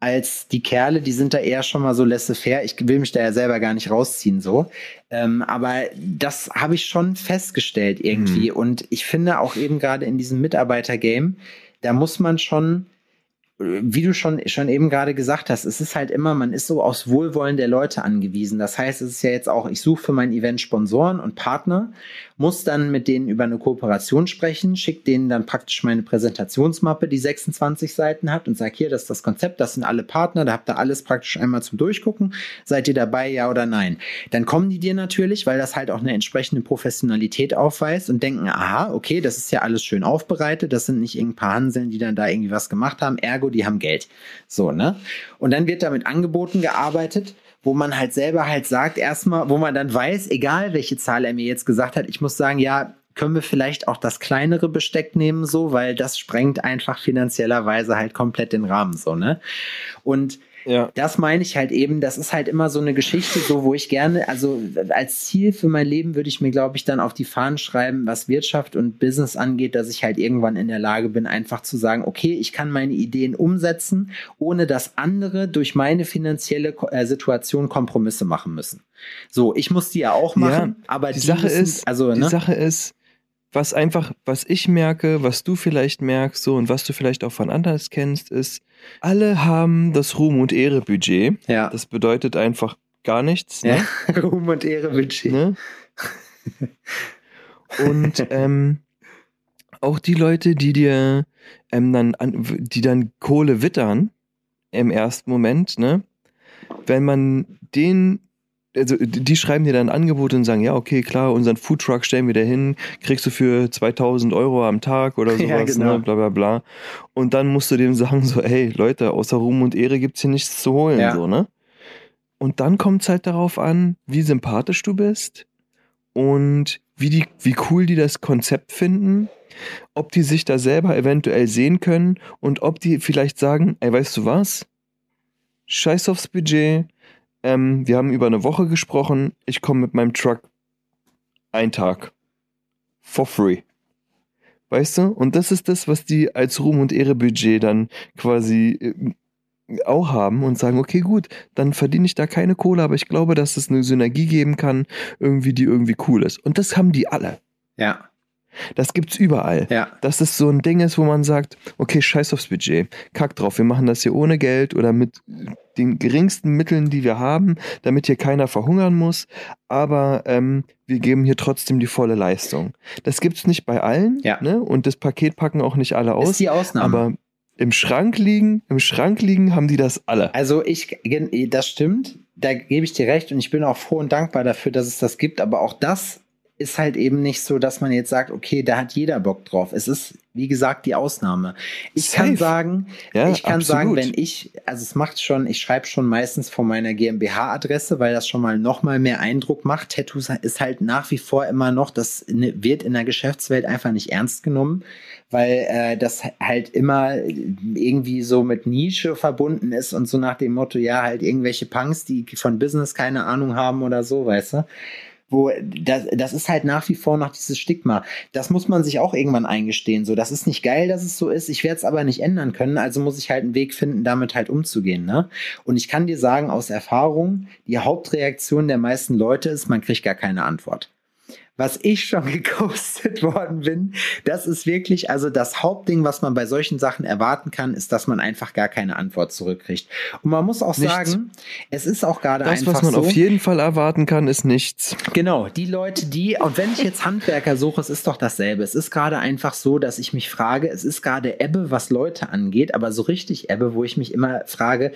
B: als die Kerle, die sind da eher schon mal so laissez-faire. Ich will mich da ja selber gar nicht rausziehen, so. Ähm, aber das habe ich schon festgestellt irgendwie. Und ich finde auch eben gerade in diesem Mitarbeiter-Game, da muss man schon, wie du schon, schon eben gerade gesagt hast, es ist halt immer, man ist so aufs Wohlwollen der Leute angewiesen. Das heißt, es ist ja jetzt auch, ich suche für mein Event Sponsoren und Partner, muss dann mit denen über eine Kooperation sprechen, schicke denen dann praktisch meine Präsentationsmappe, die 26 Seiten hat und sage, hier, das ist das Konzept, das sind alle Partner, da habt ihr alles praktisch einmal zum Durchgucken. Seid ihr dabei, ja oder nein? Dann kommen die dir natürlich, weil das halt auch eine entsprechende Professionalität aufweist und denken, aha, okay, das ist ja alles schön aufbereitet, das sind nicht irgendein paar Hanseln, die dann da irgendwie was gemacht haben, ergo, die haben Geld. So, ne? Und dann wird da mit Angeboten gearbeitet, wo man halt selber halt sagt, erstmal, wo man dann weiß, egal welche Zahl er mir jetzt gesagt hat, ich muss sagen, ja, können wir vielleicht auch das kleinere Besteck nehmen, so, weil das sprengt einfach finanziellerweise halt komplett den Rahmen, so, ne? Und
C: Ja.
B: das meine ich halt eben, das ist halt immer so eine Geschichte, so wo ich gerne, also als Ziel für mein Leben würde ich mir, glaube ich, dann auf die Fahnen schreiben, was Wirtschaft und Business angeht, dass ich halt irgendwann in der Lage bin, einfach zu sagen, okay, ich kann meine Ideen umsetzen, ohne dass andere durch meine finanzielle äh, Situation Kompromisse machen müssen. So, ich muss die ja auch machen, aber
C: Die Sache
B: müssen,
C: ist,
B: also,
C: die
B: ne?
C: Sache ist, was einfach, was ich merke, was du vielleicht merkst, so und was du vielleicht auch von anders kennst, ist, alle haben das Ruhm und Ehre Budget.
B: ja.
C: Das bedeutet einfach gar nichts.
B: ja.
C: Ne?
B: Ruhm und Ehre Budget.
C: Ne? Und ähm, auch die Leute, die dir ähm, dann, an, die dann Kohle wittern im ersten Moment, ne? Wenn man den, also die schreiben dir dann ein Angebot und sagen, ja, okay, klar, unseren Foodtruck stellen wir da hin, kriegst du für 2000 Euro am Tag oder sowas,
B: Ja, genau.
C: ne, bla bla bla. Und dann musst du dem sagen so, hey, Leute, außer Ruhm und Ehre gibt's hier nichts zu holen,
B: Ja.
C: so, ne? Und dann kommt's halt darauf an, wie sympathisch du bist und wie, die, wie cool die das Konzept finden, ob die sich da selber eventuell sehen können und ob die vielleicht sagen, ey, weißt du was? Scheiß aufs Budget. Ähm, wir haben über eine Woche gesprochen. Ich komme mit meinem Truck ein Tag. For free. Weißt du? Und das ist das, was die als Ruhm und Ehre Budget dann quasi äh, auch haben und sagen, okay, gut, dann verdiene ich da keine Kohle, aber ich glaube, dass es eine Synergie geben kann, irgendwie, die irgendwie cool ist. Und das haben die alle.
B: Ja.
C: Das gibt's überall.
B: Ja.
C: Dass es so ein Ding ist, wo man sagt, okay, scheiß aufs Budget. Kack drauf, wir machen das hier ohne Geld oder mit den geringsten Mitteln, die wir haben, damit hier keiner verhungern muss. Aber ähm, wir geben hier trotzdem die volle Leistung. Das gibt's nicht bei allen.
B: Ja.
C: Ne? Und das Paket packen auch nicht alle aus.
B: Ist die Ausnahme.
C: aber im Schrank liegen, im Schrank liegen haben die das alle.
B: Also ich, das stimmt, da gebe ich dir recht und ich bin auch froh und dankbar dafür, dass es das gibt, aber auch das ist halt eben nicht so, dass man jetzt sagt, okay, da hat jeder Bock drauf. Es ist, wie gesagt, die Ausnahme. Ich
C: Safe.
B: kann sagen,
C: Ja,
B: ich kann
C: absolut.
B: sagen, wenn ich, also es macht schon, ich schreibe schon meistens von meiner GmbH-Adresse, weil das schon mal noch mal mehr Eindruck macht. Tattoos ist halt nach wie vor immer noch, das ne- wird in der Geschäftswelt einfach nicht ernst genommen, weil äh, das halt immer irgendwie so mit Nische verbunden ist und so nach dem Motto, ja, halt irgendwelche Punks, die von Business keine Ahnung haben oder so, weißt du? Wo das, das ist halt nach wie vor noch dieses Stigma. Das muss man sich auch irgendwann eingestehen. So, das ist nicht geil, dass es so ist. Ich werde es aber nicht ändern können. Also muss ich halt einen Weg finden, damit halt umzugehen. Ne? Und ich kann dir sagen aus Erfahrung, die Hauptreaktion der meisten Leute ist, man kriegt gar keine Antwort. Was ich schon geghostet worden bin, das ist wirklich, also das Hauptding, was man bei solchen Sachen erwarten kann, ist, dass man einfach gar keine Antwort zurückkriegt. Und man muss auch
C: Nichts.
B: sagen, es ist auch gerade
C: Das,
B: einfach
C: was man
B: so.
C: auf jeden Fall erwarten kann, ist nichts.
B: Genau, die Leute, die, und wenn ich jetzt Handwerker suche, es ist doch dasselbe. Es ist gerade einfach so, dass ich mich frage, es ist gerade Ebbe, was Leute angeht, aber so richtig Ebbe, wo ich mich immer frage,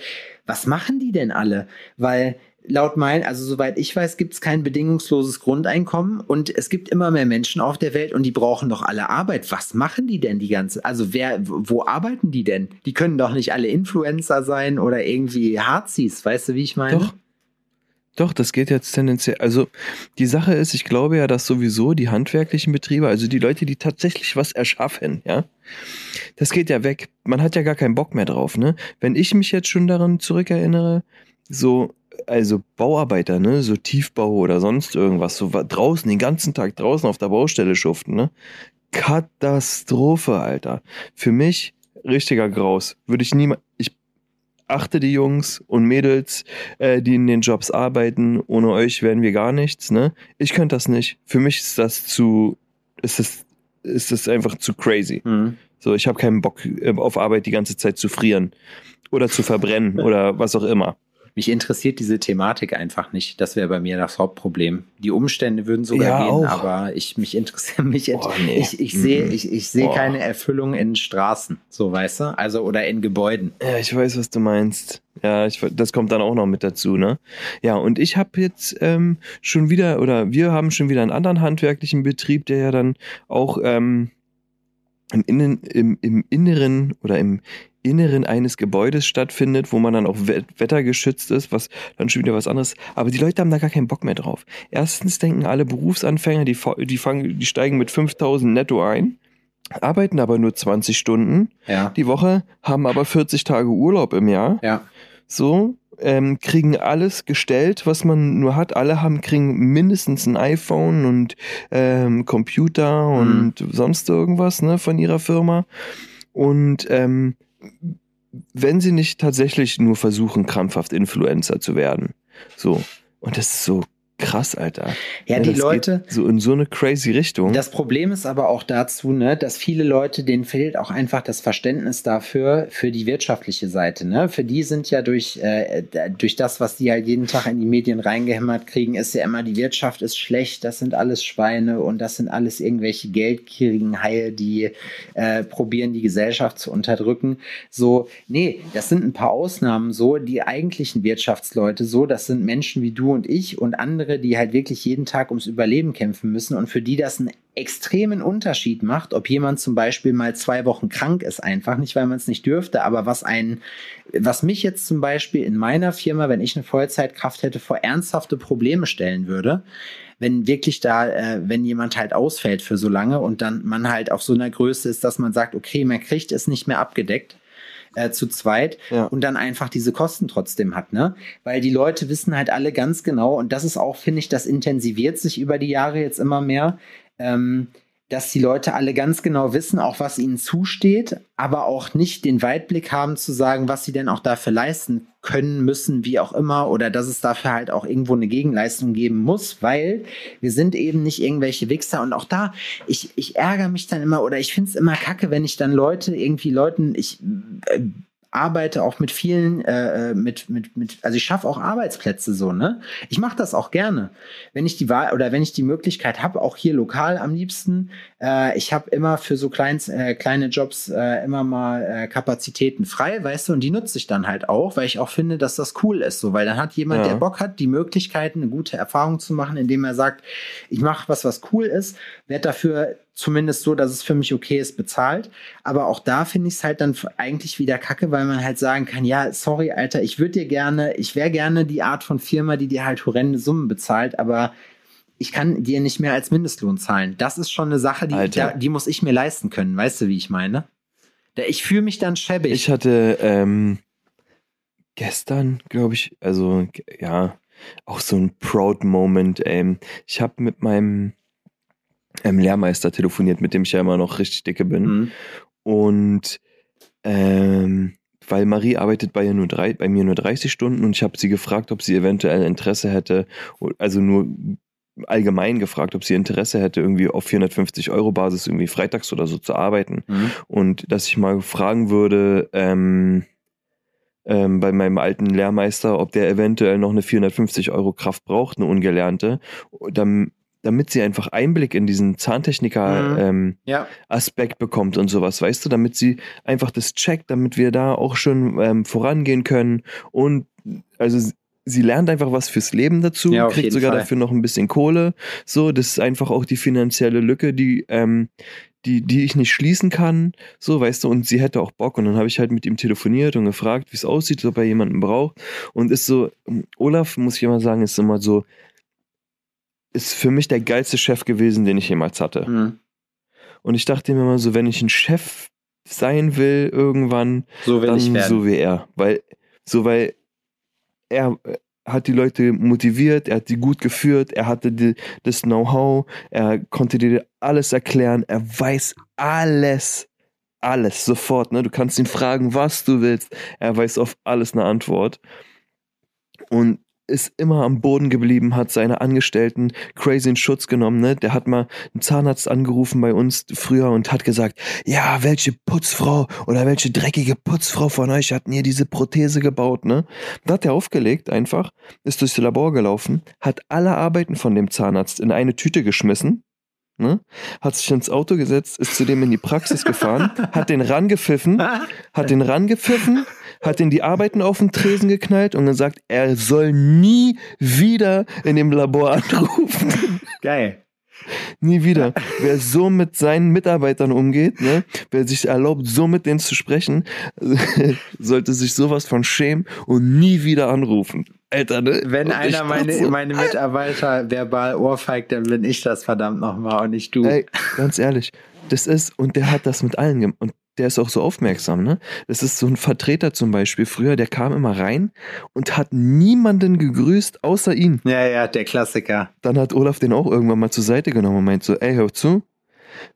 B: was machen die denn alle? Weil laut mein, also soweit ich weiß, gibt es kein bedingungsloses Grundeinkommen und es gibt immer mehr Menschen auf der Welt und die brauchen doch alle Arbeit. Was machen die denn die ganze? Also wer, wo arbeiten die denn? Die können doch nicht alle Influencer sein oder irgendwie Harzis, weißt du, wie ich meine?
C: Doch. Doch, das geht jetzt tendenziell. Also die Sache ist, ich glaube ja, dass sowieso die handwerklichen Betriebe, also die Leute, die tatsächlich was erschaffen, ja, das geht ja weg. Man hat ja gar keinen Bock mehr drauf, ne? Wenn ich mich jetzt schon daran zurückerinnere, so, also Bauarbeiter, ne, so Tiefbau oder sonst irgendwas, so draußen, den ganzen Tag draußen auf der Baustelle schuften, ne? Katastrophe, Alter. Für mich richtiger Graus. Würde ich niemals, ich achte die Jungs und Mädels, äh, die in den Jobs arbeiten. Ohne euch wären wir gar nichts, ne? Ich könnte das nicht. Für mich ist das zu, ist das, ist das einfach zu crazy.
B: Hm.
C: So, ich habe keinen Bock äh, auf Arbeit die ganze Zeit zu frieren oder zu verbrennen oder was auch immer.
B: Mich interessiert diese Thematik einfach nicht. Das wäre bei mir das Hauptproblem. Die Umstände würden sogar
C: Ja,
B: gehen,
C: auch.
B: aber ich mich interessiere mich.
C: Boah, nee.
B: Ich, ich sehe
C: Mhm.
B: ich, ich sehe
C: Boah.
B: keine Erfüllung in Straßen, so weißt du, also oder in Gebäuden.
C: Ja, ich weiß, was du meinst. Ja, ich, das kommt dann auch noch mit dazu, ne? Ja, und ich habe jetzt ähm, schon wieder, oder wir haben schon wieder einen anderen handwerklichen Betrieb, der ja dann auch ähm, im, Innen, im, im Inneren oder im Inneren eines Gebäudes stattfindet, wo man dann auch wet wettergeschützt ist, was dann schon wieder was anderes. Aber die Leute haben da gar keinen Bock mehr drauf. Erstens denken alle Berufsanfänger, die, die, fangen, die steigen mit 5000 netto ein, arbeiten aber nur 20 Stunden
B: Ja.
C: die Woche, haben aber 40 Tage Urlaub im Jahr.
B: Ja.
C: So, ähm, kriegen alles gestellt, was man nur hat. Alle haben, kriegen mindestens ein iPhone und ähm, Computer und sonst irgendwas ne, von ihrer Firma. Und ähm, wenn sie nicht tatsächlich nur versuchen, krampfhaft Influencer zu werden. So. Und das ist so krass, Alter.
B: Ja, die
C: das
B: Leute,
C: Geht so in so eine crazy Richtung.
B: Das Problem ist aber auch dazu, ne, dass viele Leute, denen fehlt auch einfach das Verständnis dafür, für die wirtschaftliche Seite. Ne? Für die sind ja durch, äh, durch das, was die halt jeden Tag in die Medien reingehämmert kriegen, ist ja immer, die Wirtschaft ist schlecht, das sind alles Schweine und das sind alles irgendwelche geldgierigen Haie, die äh, probieren, die Gesellschaft zu unterdrücken. So, nee, das sind ein paar Ausnahmen so, die eigentlichen Wirtschaftsleute so, das sind Menschen wie du und ich und andere, die halt wirklich jeden Tag ums Überleben kämpfen müssen und für die das einen extremen Unterschied macht, ob jemand zum Beispiel mal zwei Wochen krank ist, einfach nicht, weil man es nicht dürfte, aber was einen, was mich jetzt zum Beispiel in meiner Firma, wenn ich eine Vollzeitkraft hätte, vor ernsthafte Probleme stellen würde, wenn wirklich da, äh, wenn jemand halt ausfällt für so lange und dann man halt auf so einer Größe ist, dass man sagt, okay, man kriegt es nicht mehr abgedeckt, äh, zu zweit
C: Ja.
B: und dann einfach diese Kosten trotzdem hat, ne? Weil die Leute wissen halt alle ganz genau und das ist auch, finde ich, das intensiviert sich über die Jahre jetzt immer mehr. Ähm, dass die Leute alle ganz genau wissen, auch was ihnen zusteht, aber auch nicht den Weitblick haben zu sagen, was sie denn auch dafür leisten können, müssen, wie auch immer, oder dass es dafür halt auch irgendwo eine Gegenleistung geben muss, weil wir sind eben nicht irgendwelche Wichser. Und auch da, ich, ich ärgere mich dann immer oder ich finde es immer kacke, wenn ich dann Leute, irgendwie Leuten, ich äh, arbeite auch mit vielen, äh, mit, mit, mit, also ich schaffe auch Arbeitsplätze so, ne? Ich mache das auch gerne. Wenn ich die Wahl oder wenn ich die Möglichkeit habe, auch hier lokal am liebsten, äh, ich habe immer für so kleins, äh, kleine Jobs äh, immer mal äh, Kapazitäten frei, weißt du, und die nutze ich dann halt auch, weil ich auch finde, dass das cool ist, so, weil dann hat jemand,
C: Ja.
B: der Bock hat, die Möglichkeiten, eine gute Erfahrung zu machen, indem er sagt, ich mache was, was cool ist, werde dafür zumindest so, dass es für mich okay ist, bezahlt. Aber auch da finde ich es halt dann eigentlich wieder kacke, weil man halt sagen kann, ja, sorry, Alter, ich würde dir gerne, ich wäre gerne die Art von Firma, die dir halt horrende Summen bezahlt, aber ich kann dir nicht mehr als Mindestlohn zahlen. Das ist schon eine Sache, die, da, die muss ich mir leisten können. Weißt du, wie ich meine? Ich fühle mich dann schäbig.
C: Ich hatte ähm, gestern, glaube ich, also ja, auch so ein Proud Moment. Ähm, ich habe mit meinem ähm, Lehrmeister telefoniert, mit dem ich ja immer noch richtig dicke bin.
B: Mhm.
C: Und ähm, weil Marie arbeitet bei, ihr nur drei, bei mir nur 30 Stunden und ich habe sie gefragt, ob sie eventuell Interesse hätte, also nur allgemein gefragt, ob sie Interesse hätte, irgendwie auf 450 Euro Basis irgendwie freitags oder so zu arbeiten.
B: Mhm.
C: Und dass ich mal fragen würde, ähm, ähm, bei meinem alten Lehrmeister, ob der eventuell noch eine 450 Euro Kraft braucht, eine ungelernte, dam- damit sie einfach Einblick in diesen Zahntechniker
B: Mhm.
C: ähm,
B: Ja,
C: bekommt und sowas, weißt du, damit sie einfach das checkt, damit wir da auch schon ähm, vorangehen können und also sie lernt einfach was fürs Leben dazu,
B: Ja,
C: kriegt sogar
B: Fall.
C: dafür noch ein bisschen Kohle, so, das ist einfach auch die finanzielle Lücke, die ähm, die, die ich nicht schließen kann, so, weißt du, und sie hätte auch Bock. Und dann habe ich halt mit ihm telefoniert und gefragt, wie es aussieht, ob er jemanden braucht. Und ist so, Olaf, muss ich immer sagen, ist immer so, ist für mich der geilste Chef gewesen, den ich jemals hatte.
B: mhm.
C: Und ich dachte mir immer so, wenn ich ein Chef sein will irgendwann,
B: so will
C: dann
B: ich werden.
C: so wie er. Weil, so weil er äh, hat die Leute motiviert, er hat die gut geführt, er hatte die, das Know-how, er konnte dir alles erklären, er weiß alles. Alles, sofort, ne? Du kannst ihn fragen, was du willst. Er weiß auf alles eine Antwort. Und ist immer am Boden geblieben, hat seine Angestellten crazy in Schutz genommen, ne? Der hat mal einen Zahnarzt angerufen bei uns früher und hat gesagt, ja, welche Putzfrau oder welche dreckige Putzfrau von euch hat mir diese Prothese gebaut, ne? Da hat er aufgelegt einfach, ist durchs Labor gelaufen, hat alle Arbeiten von dem Zahnarzt in eine Tüte geschmissen, ne? Hat sich ins Auto gesetzt, ist zu dem in die Praxis gefahren, hat den rangepfiffen, hat den rangepfiffen, hat ihn die Arbeiten auf den Tresen geknallt und gesagt, er soll nie wieder in dem Labor anrufen.
B: Geil.
C: Nie wieder. Wer so mit seinen Mitarbeitern umgeht, ne, wer sich erlaubt, so mit denen zu sprechen, sollte sich sowas von schämen und nie wieder anrufen. Alter, ne?
B: Wenn
C: Und
B: einer meine,
C: so,
B: meine Mitarbeiter verbal ohrfeigt, dann bin ich das verdammt nochmal und nicht du.
C: Ey, ganz ehrlich, das ist, und der hat das mit allen gemacht. Und der ist auch so aufmerksam, ne? Das ist so ein Vertreter zum Beispiel früher, der kam immer rein und hat niemanden gegrüßt, außer ihn.
B: Ja, ja, der Klassiker.
C: Dann hat Olaf den auch irgendwann mal zur Seite genommen und meint so, ey, hör zu,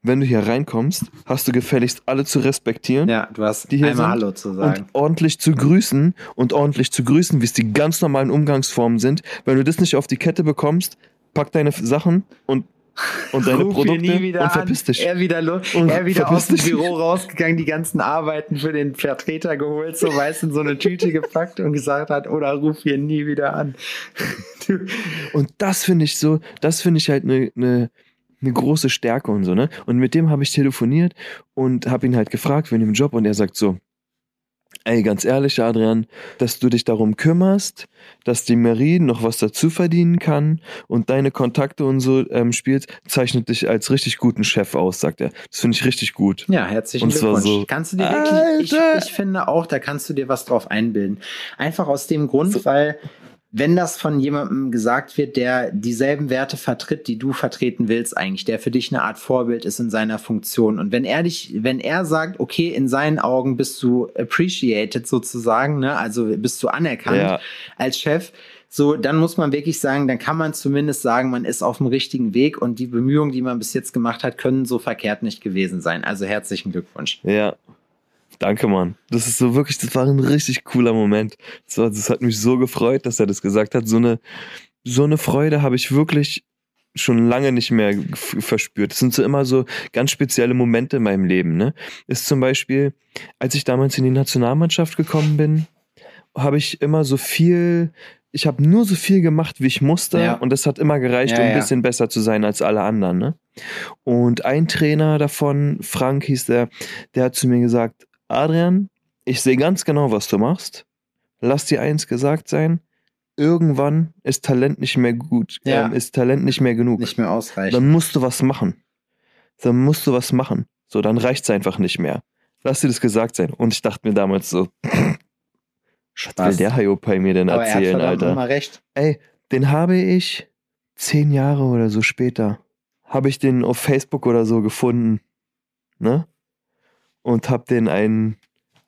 C: wenn du hier reinkommst, hast du gefälligst alle zu respektieren.
B: Ja, du hast
C: Die hier
B: einmal Hallo zu
C: Und
B: sagen.
C: ordentlich zu grüßen und ordentlich zu grüßen, wie es die ganz normalen Umgangsformen sind. Wenn du das nicht auf die Kette bekommst, pack deine Sachen und, und deine
B: Ruf
C: Produkte
B: wieder
C: und verpiss
B: an.
C: dich.
B: Er wieder,
C: Und
B: er wieder aus dem. Büro rausgegangen, die ganzen Arbeiten für den Vertreter geholt, so weiß in so eine Tüte gepackt und gesagt hat, oder ruf hier nie wieder an.
C: Und das finde ich so, das finde ich halt eine ne, ne große Stärke und so, ne? Und mit dem habe ich telefoniert und habe ihn halt gefragt wegen dem Job und er sagt so, ey, ganz ehrlich, Adrian, dass du dich darum kümmerst, dass die Marie noch was dazu verdienen kann und deine Kontakte und so ähm, spielt, zeichnet dich als richtig guten Chef aus, sagt er. Das finde ich richtig gut.
B: ja, herzlichen
C: Und zwar
B: Glückwunsch.
C: so,
B: kannst du dir wirklich, ich, ich finde auch, da kannst du dir was drauf einbilden. Einfach aus dem Grund, weil wenn das von jemandem gesagt wird, der dieselben Werte vertritt, die du vertreten willst, eigentlich, der für dich eine Art Vorbild ist in seiner Funktion. Und wenn er dich, wenn er sagt, okay, in seinen Augen bist du appreciated sozusagen, ne, also bist du anerkannt
C: Ja.
B: als Chef, so, dann muss man wirklich sagen, dann kann man zumindest sagen, man ist auf dem richtigen Weg und die Bemühungen, die man bis jetzt gemacht hat, können so verkehrt nicht gewesen sein. Also herzlichen Glückwunsch.
C: Ja. Danke, Mann. Das ist so wirklich, das war ein richtig cooler Moment. Das, war, das hat mich so gefreut, dass er das gesagt hat. So eine, so eine Freude habe ich wirklich schon lange nicht mehr verspürt. Das sind so immer so ganz spezielle Momente in meinem Leben. Ne? Ist zum Beispiel, als ich damals in die Nationalmannschaft gekommen bin, habe ich immer so viel, ich habe nur so viel gemacht, wie ich musste.
B: Ja.
C: Und das hat immer gereicht,
B: Ja,
C: um ein
B: ja.
C: bisschen besser zu sein als alle anderen. Ne? Und ein Trainer davon, Frank hieß der, der hat zu mir gesagt, Adrian, ich sehe ganz genau, was du machst. Lass dir eins gesagt sein. Irgendwann ist Talent nicht mehr gut,
B: Ja.
C: ähm, ist Talent nicht mehr genug.
B: Nicht mehr ausreichend.
C: Dann musst du was machen. Dann musst du was machen. So, dann reicht's einfach nicht mehr. Lass dir das gesagt sein. Und ich dachte mir damals so, was will
B: Spaß.
C: der Hayopai mir denn
B: Aber er hat
C: erzählen, Alter?
B: immer recht.
C: Ey, den habe ich zehn Jahre oder so später, habe ich den auf Facebook oder so gefunden, ne? Und hab den einen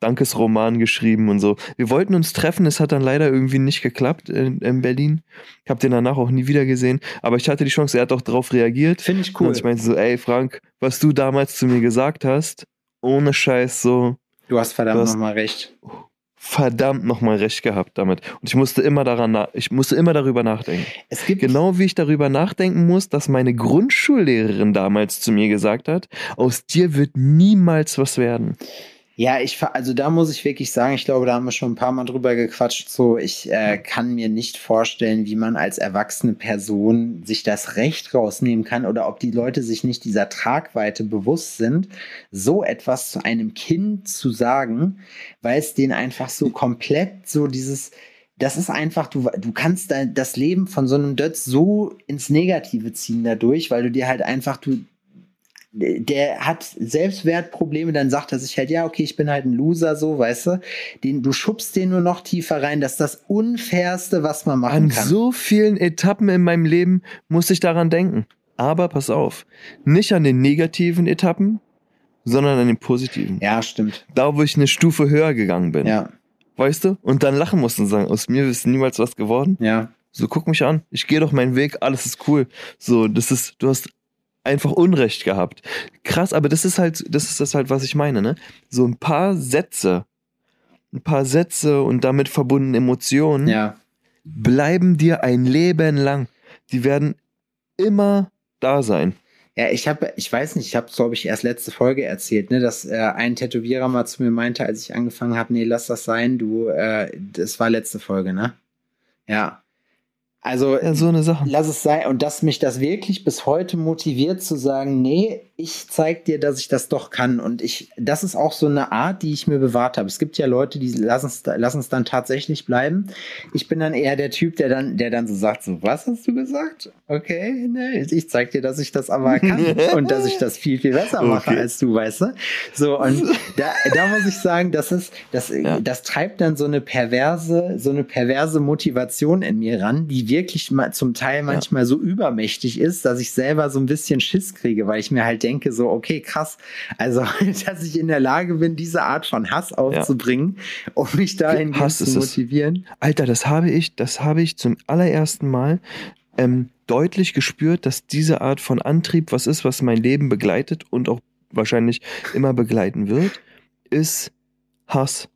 C: Dankesroman geschrieben und so. Wir wollten uns treffen, es hat dann leider irgendwie nicht geklappt in, in Berlin. Ich habe den danach auch nie wieder gesehen, aber ich hatte die Chance, er hat auch darauf reagiert.
B: Finde ich cool.
C: Und ich meinte so, ey Frank, was du damals zu mir gesagt hast, ohne Scheiß so,
B: du hast verdammt nochmal recht.
C: Verdammt nochmal recht gehabt damit. Und ich musste immer daran, ich musste immer darüber nachdenken.
B: Es gibt
C: Genau wie ich darüber nachdenken muss, dass meine Grundschullehrerin damals zu mir gesagt hat, aus dir wird niemals was werden.
B: Ja, ich also da muss ich wirklich sagen, ich glaube, da haben wir schon ein paar Mal drüber gequatscht. So, ich äh, kann mir nicht vorstellen, wie man als erwachsene Person sich das Recht rausnehmen kann oder ob die Leute sich nicht dieser Tragweite bewusst sind, so etwas zu einem Kind zu sagen, weil es denen einfach so komplett so dieses das ist einfach, du, du kannst das Leben von so einem Dötz so ins Negative ziehen dadurch, weil du dir halt einfach, du, der hat Selbstwertprobleme, dann sagt er sich halt, ja, okay, ich bin halt ein Loser, so, weißt du, den, du schubst den nur noch tiefer rein, das ist das Unfairste, was man machen
C: An
B: kann.
C: so vielen Etappen in meinem Leben muss ich daran denken. Aber pass auf, nicht an den negativen Etappen, sondern an den positiven.
B: ja, stimmt.
C: Da, wo ich eine Stufe höher gegangen bin.
B: Ja,
C: Weißt du? Und dann lachen mussten und sagen, aus mir ist niemals was geworden.
B: ja.
C: So, guck mich an. Ich gehe doch meinen Weg, alles ist cool. So, das ist, du hast einfach Unrecht gehabt. Krass, aber das ist halt, das ist das halt, was ich meine, ne? So ein paar Sätze, ein paar Sätze und damit verbundene Emotionen
B: Ja,
C: bleiben dir ein Leben lang. Die werden immer da sein.
B: Ja, ich habe, ich weiß nicht, ich habe, glaube ich, erst letzte Folge erzählt, ne, dass äh, ein Tätowierer mal zu mir meinte, als ich angefangen habe, nee, lass das sein, du, äh, das war letzte Folge, ne? Ja. Also,
C: Ja, so eine Sache.
B: lass es sein. Und dass mich das wirklich bis heute motiviert zu sagen, nee, ich zeig dir, dass ich das doch kann. Und ich, das ist auch so eine Art, die ich mir bewahrt habe. Es gibt ja Leute, die lassen es lassen es dann tatsächlich bleiben. Ich bin dann eher der Typ, der dann, der dann so sagt, so, was hast du gesagt? Okay, ne, ich zeig dir, dass ich das aber kann und dass ich das viel, viel besser mache
C: Okay.
B: als du, weißt du? So, und da, da muss ich sagen, das ist, das,
C: Ja.
B: das treibt dann so eine perverse, so eine perverse Motivation in mir ran, die wirklich mal zum Teil manchmal so übermächtig ist, dass ich selber so ein bisschen Schiss kriege, weil ich mir halt denke, so, okay, krass, also, dass ich in der Lage bin, diese Art von Hass aufzubringen, um mich dahin
C: Hass
B: zu
C: ist es.
B: motivieren.
C: Alter, das habe ich, das habe ich zum allerersten Mal ähm, deutlich gespürt, dass diese Art von Antrieb was ist, was mein Leben begleitet und auch wahrscheinlich immer begleiten wird, ist Hass.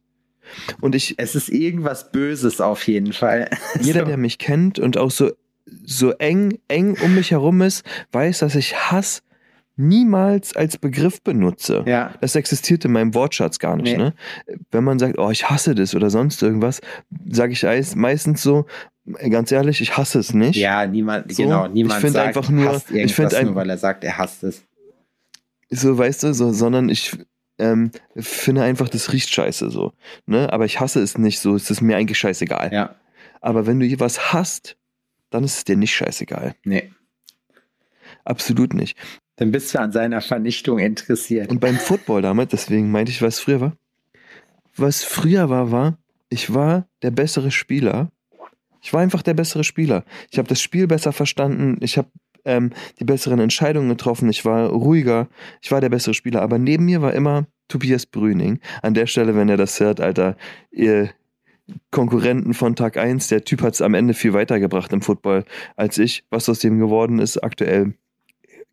C: Und ich,
B: Es ist irgendwas Böses auf jeden Fall.
C: jeder,
B: So.
C: der mich kennt und auch so, so eng, eng um mich herum ist, weiß, dass ich Hass niemals als Begriff benutze.
B: Ja,
C: Das existiert in meinem Wortschatz gar nicht.
B: Nee.
C: Ne? Wenn man sagt, oh, ich hasse das oder sonst irgendwas, sage ich eis- meistens so, ganz ehrlich, ich hasse es nicht.
B: ja, niemand,
C: So,
B: genau,
C: ich
B: niemand
C: find
B: sagt,
C: einfach nur-
B: hasst
C: ich find ein-
B: nur, weil er sagt, er hasst es.
C: So, weißt du, so, sondern ich ähm, finde einfach, das riecht scheiße so. Ne? Aber ich hasse es nicht so, es ist mir eigentlich scheißegal.
B: Ja,
C: Aber wenn du was hasst, dann ist es dir nicht scheißegal.
B: nee.
C: Absolut nicht.
B: Dann bist du an seiner Vernichtung interessiert.
C: Und beim Football damals, deswegen meinte ich, was früher war. Was früher war, war, ich war der bessere Spieler, Ich war einfach der bessere Spieler. Ich habe das Spiel besser verstanden. Ich habe ähm, die besseren Entscheidungen getroffen. Ich war ruhiger. Ich war der bessere Spieler. Aber neben mir war immer Tobias Brüning. An der Stelle, wenn er das hört, Alter, ihr Konkurrenten von Tag 1, der Typ hat es am Ende viel weitergebracht im Football als ich. Was aus dem geworden ist, aktuell,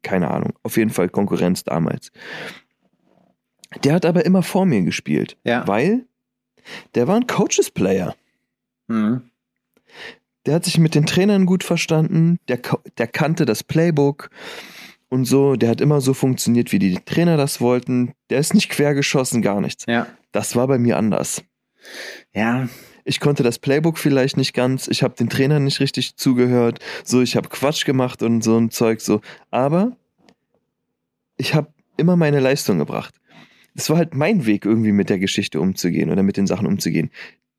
C: keine Ahnung. Auf jeden Fall Konkurrenz damals. Der hat aber immer vor mir gespielt,
B: Ja.
C: weil der war ein Coaches-Player.
B: Mhm.
C: Der hat sich mit den Trainern gut verstanden, der, der kannte das Playbook und so. Der hat immer so funktioniert, wie die Trainer das wollten. Der ist nicht quergeschossen, gar nichts.
B: Ja.
C: Das war bei mir anders.
B: Ja.
C: Ich konnte das Playbook vielleicht nicht ganz, ich habe den Trainern nicht richtig zugehört, so ich habe Quatsch gemacht und so ein Zeug so, aber ich habe immer meine Leistung gebracht. Es war halt mein Weg irgendwie mit der Geschichte umzugehen oder mit den Sachen umzugehen.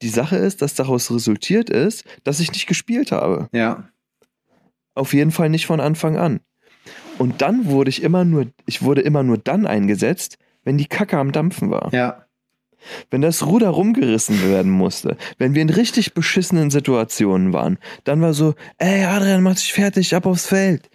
C: Die Sache ist, dass daraus resultiert ist, dass ich nicht gespielt habe.
B: Ja.
C: Auf jeden Fall nicht von Anfang an. Und dann wurde ich immer nur, ich wurde immer nur dann eingesetzt, wenn die Kacke am Dampfen war.
B: Ja.
C: Wenn das Ruder rumgerissen werden musste, wenn wir in richtig beschissenen Situationen waren, dann war so, ey Adrian, mach dich fertig, ab aufs Feld.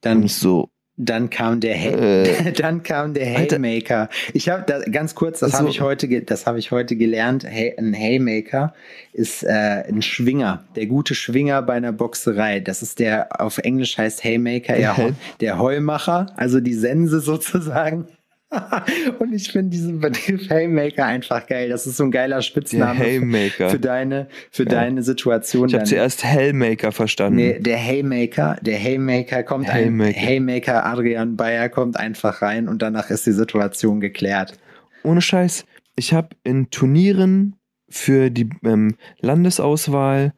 B: Dann,
C: Und so,
B: dann kam der
C: Äh.
B: dann kam der. Haymaker. Ich habe da ganz kurz, das
C: So.
B: habe ich heute, das habe ich heute gelernt. Hey, ein Haymaker ist äh, ein Schwinger, der gute Schwinger bei einer Boxerei. Das ist der auf Englisch heißt Haymaker, ja, der Heumacher, also die Sense sozusagen. Und ich finde diesen Begriff Haymaker einfach geil. Das ist so ein geiler Spitzname für,
C: Haymaker.
B: für deine für
C: Ja.
B: deine Situation.
C: Ich habe zuerst Hellmaker verstanden.
B: Nee, der Haymaker, der Haymaker kommt
C: Haymaker.
B: ein Haymaker Adrian Bayer kommt einfach rein und danach ist die Situation geklärt.
C: Ohne Scheiß. Ich habe in Turnieren für die ähm, Landesauswahl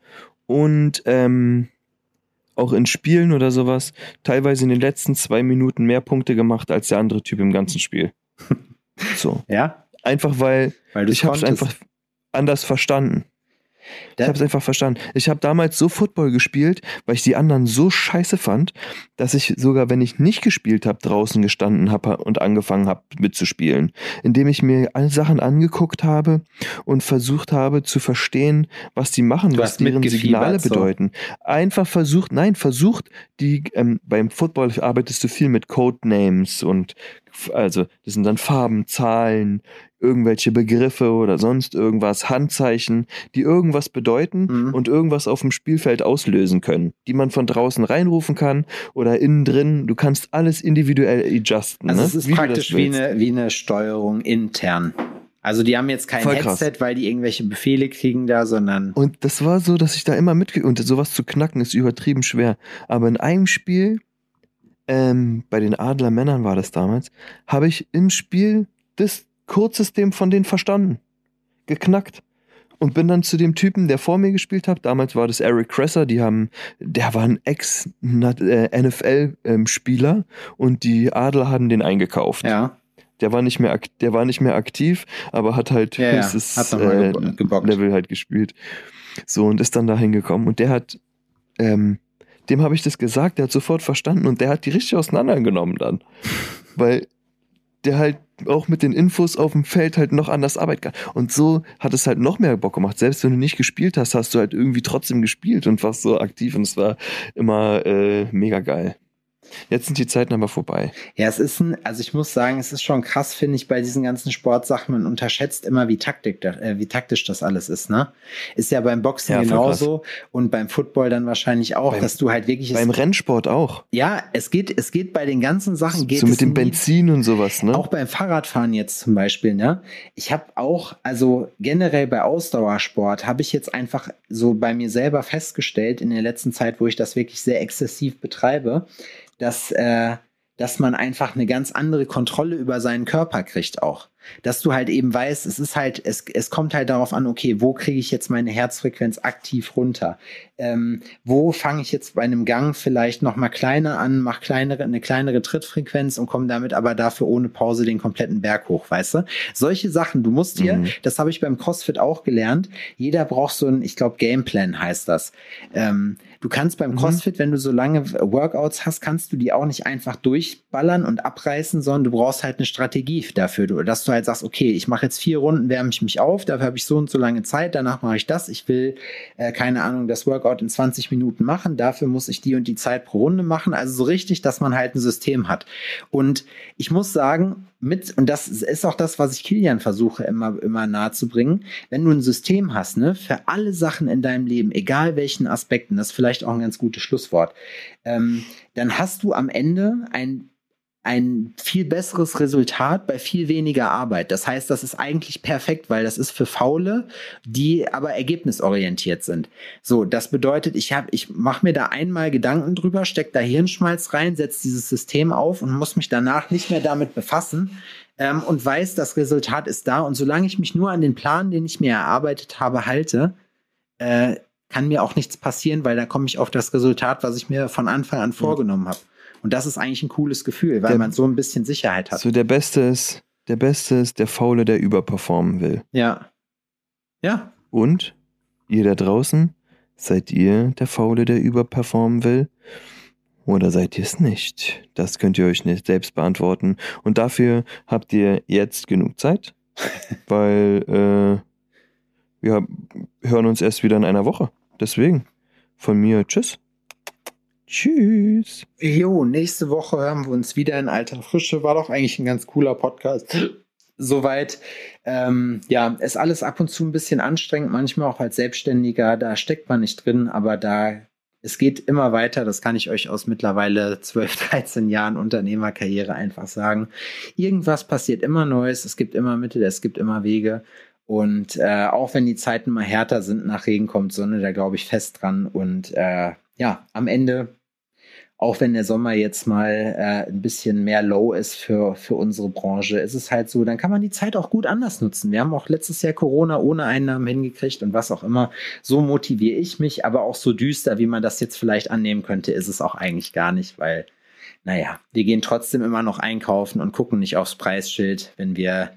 C: und ähm, auch in Spielen oder sowas teilweise in den letzten zwei Minuten mehr Punkte gemacht als der andere Typ im ganzen Spiel. So.
B: Ja?
C: Einfach weil
B: Weil
C: ich habe es einfach anders verstanden. Ich habe es einfach verstanden. Ich habe damals so Football gespielt, weil ich die anderen so scheiße fand, dass ich sogar, wenn ich nicht gespielt habe, draußen gestanden habe und angefangen habe mitzuspielen, indem ich mir alle Sachen angeguckt habe und versucht habe zu verstehen, was die machen,
B: Du
C: was deren Signale
B: so.
C: bedeuten. Einfach versucht, nein, versucht, die ähm, beim Football arbeitest du viel mit Codenames und also das sind dann Farben, Zahlen, irgendwelche Begriffe oder sonst irgendwas, Handzeichen, die irgendwas bedeuten
B: Mhm.
C: und irgendwas auf dem Spielfeld auslösen können, die man von draußen reinrufen kann oder innen drin. Du kannst alles individuell adjusten.
B: Also
C: ne?
B: es ist
C: Wie
B: praktisch wie eine, wie eine Steuerung intern. Also die haben jetzt kein
C: Voll krass.
B: Headset, weil die irgendwelche Befehle kriegen da, sondern
C: Und das war so, dass ich da immer mitge... Und sowas zu knacken ist übertrieben schwer. Aber in einem Spiel, ähm, bei den Adler Männern war das damals, habe ich im Spiel das Kurzsystem von denen verstanden. Geknackt. Und bin dann zu dem Typen, der vor mir gespielt hat. Damals war das Eric Cresser, die haben, der war ein Ex-NFL-Spieler ähm, und die Adler haben den eingekauft.
B: ja,
C: Der war nicht mehr, der war nicht mehr aktiv, aber hat halt
B: Ja,
C: höchstes
B: hat
C: äh. Level halt gespielt. So und ist dann da hingekommen und der hat, ähm, dem habe ich das gesagt, der hat sofort verstanden und der hat die richtig auseinandergenommen dann, weil der halt auch mit den Infos auf dem Feld halt noch anders arbeiten kann. Und so hat es halt noch mehr Bock gemacht. Selbst wenn du nicht gespielt hast, hast du halt irgendwie trotzdem gespielt und warst so aktiv und es war immer äh, mega geil. Jetzt sind die Zeiten aber vorbei.
B: Ja, es ist ein, also ich muss sagen, es ist schon krass, finde ich, bei diesen ganzen Sportsachen. Man unterschätzt immer, wie, Taktik, äh, wie taktisch das alles ist, ne? Ist ja beim Boxen
C: Ja,
B: genauso und beim Football dann wahrscheinlich auch,
C: Beim-
B: dass du halt wirklich.
C: Beim Rennsport auch.
B: ja, es geht, es geht bei den ganzen Sachen, geht
C: so mit dem
B: nie-
C: Benzin und sowas, ne?
B: Auch beim Fahrradfahren jetzt zum Beispiel, ne? Ich habe auch, also generell bei Ausdauersport habe ich jetzt einfach so bei mir selber festgestellt in der letzten Zeit, wo ich das wirklich sehr exzessiv betreibe, dass, äh, dass man einfach eine ganz andere Kontrolle über seinen Körper kriegt auch. Dass du halt eben weißt, es ist halt, es, es kommt halt darauf an, okay, wo kriege ich jetzt meine Herzfrequenz aktiv runter? Ähm, wo fange ich jetzt bei einem Gang vielleicht noch mal kleiner an, mache kleinere, eine kleinere Trittfrequenz und komme damit aber dafür ohne Pause den kompletten Berg hoch, weißt du? Solche Sachen, du musst dir,
C: Mhm.
B: das habe ich beim CrossFit auch gelernt, jeder braucht so ein, ich glaube, Gameplan heißt das. Ähm, du kannst beim
C: Mhm.
B: CrossFit, wenn du so lange Workouts hast, kannst du die auch nicht einfach durchballern und abreißen, sondern du brauchst halt eine Strategie dafür, dass du halt sagst, okay, ich mache jetzt vier Runden, wärme ich mich auf, dafür habe ich so und so lange Zeit, danach mache ich das, ich will, äh, keine Ahnung, das Workout in 20 Minuten machen, dafür muss ich die und die Zeit pro Runde machen. Also so richtig, dass man halt ein System hat. Und ich muss sagen, mit, und das ist auch das, was ich Kilian versuche immer, immer nahe zu bringen, wenn du ein System hast, ne, für alle Sachen in deinem Leben, egal welchen Aspekten, das ist vielleicht auch ein ganz gutes Schlusswort, ähm, dann hast du am Ende ein ein viel besseres Resultat bei viel weniger Arbeit. Das heißt, das ist eigentlich perfekt, weil das ist für Faule, die aber ergebnisorientiert sind. So, das bedeutet, ich habe, ich mache mir da einmal Gedanken drüber, stecke da Hirnschmalz rein, setze dieses System auf und muss mich danach nicht mehr damit befassen ähm, und weiß, das Resultat ist da. Und solange ich mich nur an den Plan, den ich mir erarbeitet habe, halte, äh, kann mir auch nichts passieren, weil da komme ich auf das Resultat, was ich mir von Anfang an vorgenommen habe. Und das ist eigentlich ein cooles Gefühl, weil der, man so ein bisschen Sicherheit hat.
C: So der Beste ist, der Beste ist der Faule, der überperformen will.
B: Ja. Ja.
C: Und ihr da draußen, seid ihr der Faule, der überperformen will? Oder seid ihr es nicht? Das könnt ihr euch nicht selbst beantworten. Und dafür habt ihr jetzt genug Zeit, weil äh, wir hören uns erst wieder in einer Woche. Deswegen von mir, tschüss. Tschüss.
B: Jo, nächste Woche hören wir uns wieder in alter Frische. War doch eigentlich ein ganz cooler Podcast. Soweit. Ähm, ja, ist alles ab und zu ein bisschen anstrengend, manchmal auch als Selbstständiger. Da steckt man nicht drin, aber da, es geht immer weiter. Das kann ich euch aus mittlerweile 12, 13 Jahren Unternehmerkarriere einfach sagen. Irgendwas passiert immer Neues. Es gibt immer Mittel, es gibt immer Wege. Und äh, auch wenn die Zeiten mal härter sind, nach Regen kommt Sonne, da glaube ich fest dran. Und äh, ja, am Ende, auch wenn der Sommer jetzt mal äh, ein bisschen mehr low ist für, für unsere Branche, ist es halt so, dann kann man die Zeit auch gut anders nutzen. Wir haben auch letztes Jahr Corona ohne Einnahmen hingekriegt und was auch immer. So motiviere ich mich, aber auch so düster, wie man das jetzt vielleicht annehmen könnte, ist es auch eigentlich gar nicht, weil, naja, wir gehen trotzdem immer noch einkaufen und gucken nicht aufs Preisschild, wenn wir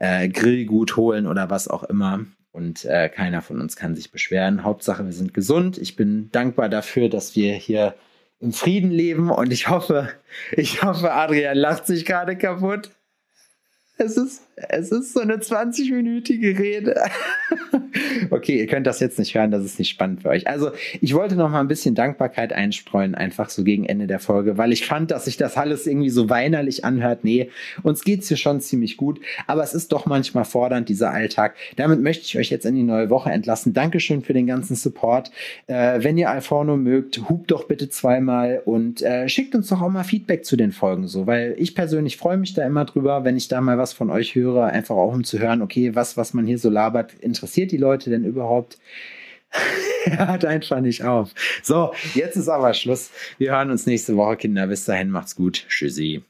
B: äh, Grillgut holen oder was auch immer und äh, keiner von uns kann sich beschweren. Hauptsache, wir sind gesund. Ich bin dankbar dafür, dass wir hier im Frieden leben und ich hoffe, ich hoffe, Adrian lacht sich gerade kaputt. Es ist, es ist so eine 20-minütige Rede. okay, ihr könnt das jetzt nicht hören, das ist nicht spannend für euch. Also, ich wollte noch mal ein bisschen Dankbarkeit einstreuen, einfach so gegen Ende der Folge, weil ich fand, dass sich das alles irgendwie so weinerlich anhört. Nee, uns geht's hier schon ziemlich gut, aber es ist doch manchmal fordernd, dieser Alltag. Damit möchte ich euch jetzt in die neue Woche entlassen. Dankeschön für den ganzen Support. Äh, wenn ihr Alforno mögt, hupt doch bitte zweimal und äh, schickt uns doch auch mal Feedback zu den Folgen so, weil ich persönlich freue mich da immer drüber, wenn ich da mal was von euch höre, einfach auch um zu hören, okay, was, was man hier so labert, interessiert die Leute denn überhaupt? Hört einfach nicht auf. So, jetzt ist aber Schluss. Wir hören uns nächste Woche, Kinder. Bis dahin, macht's gut. Tschüssi.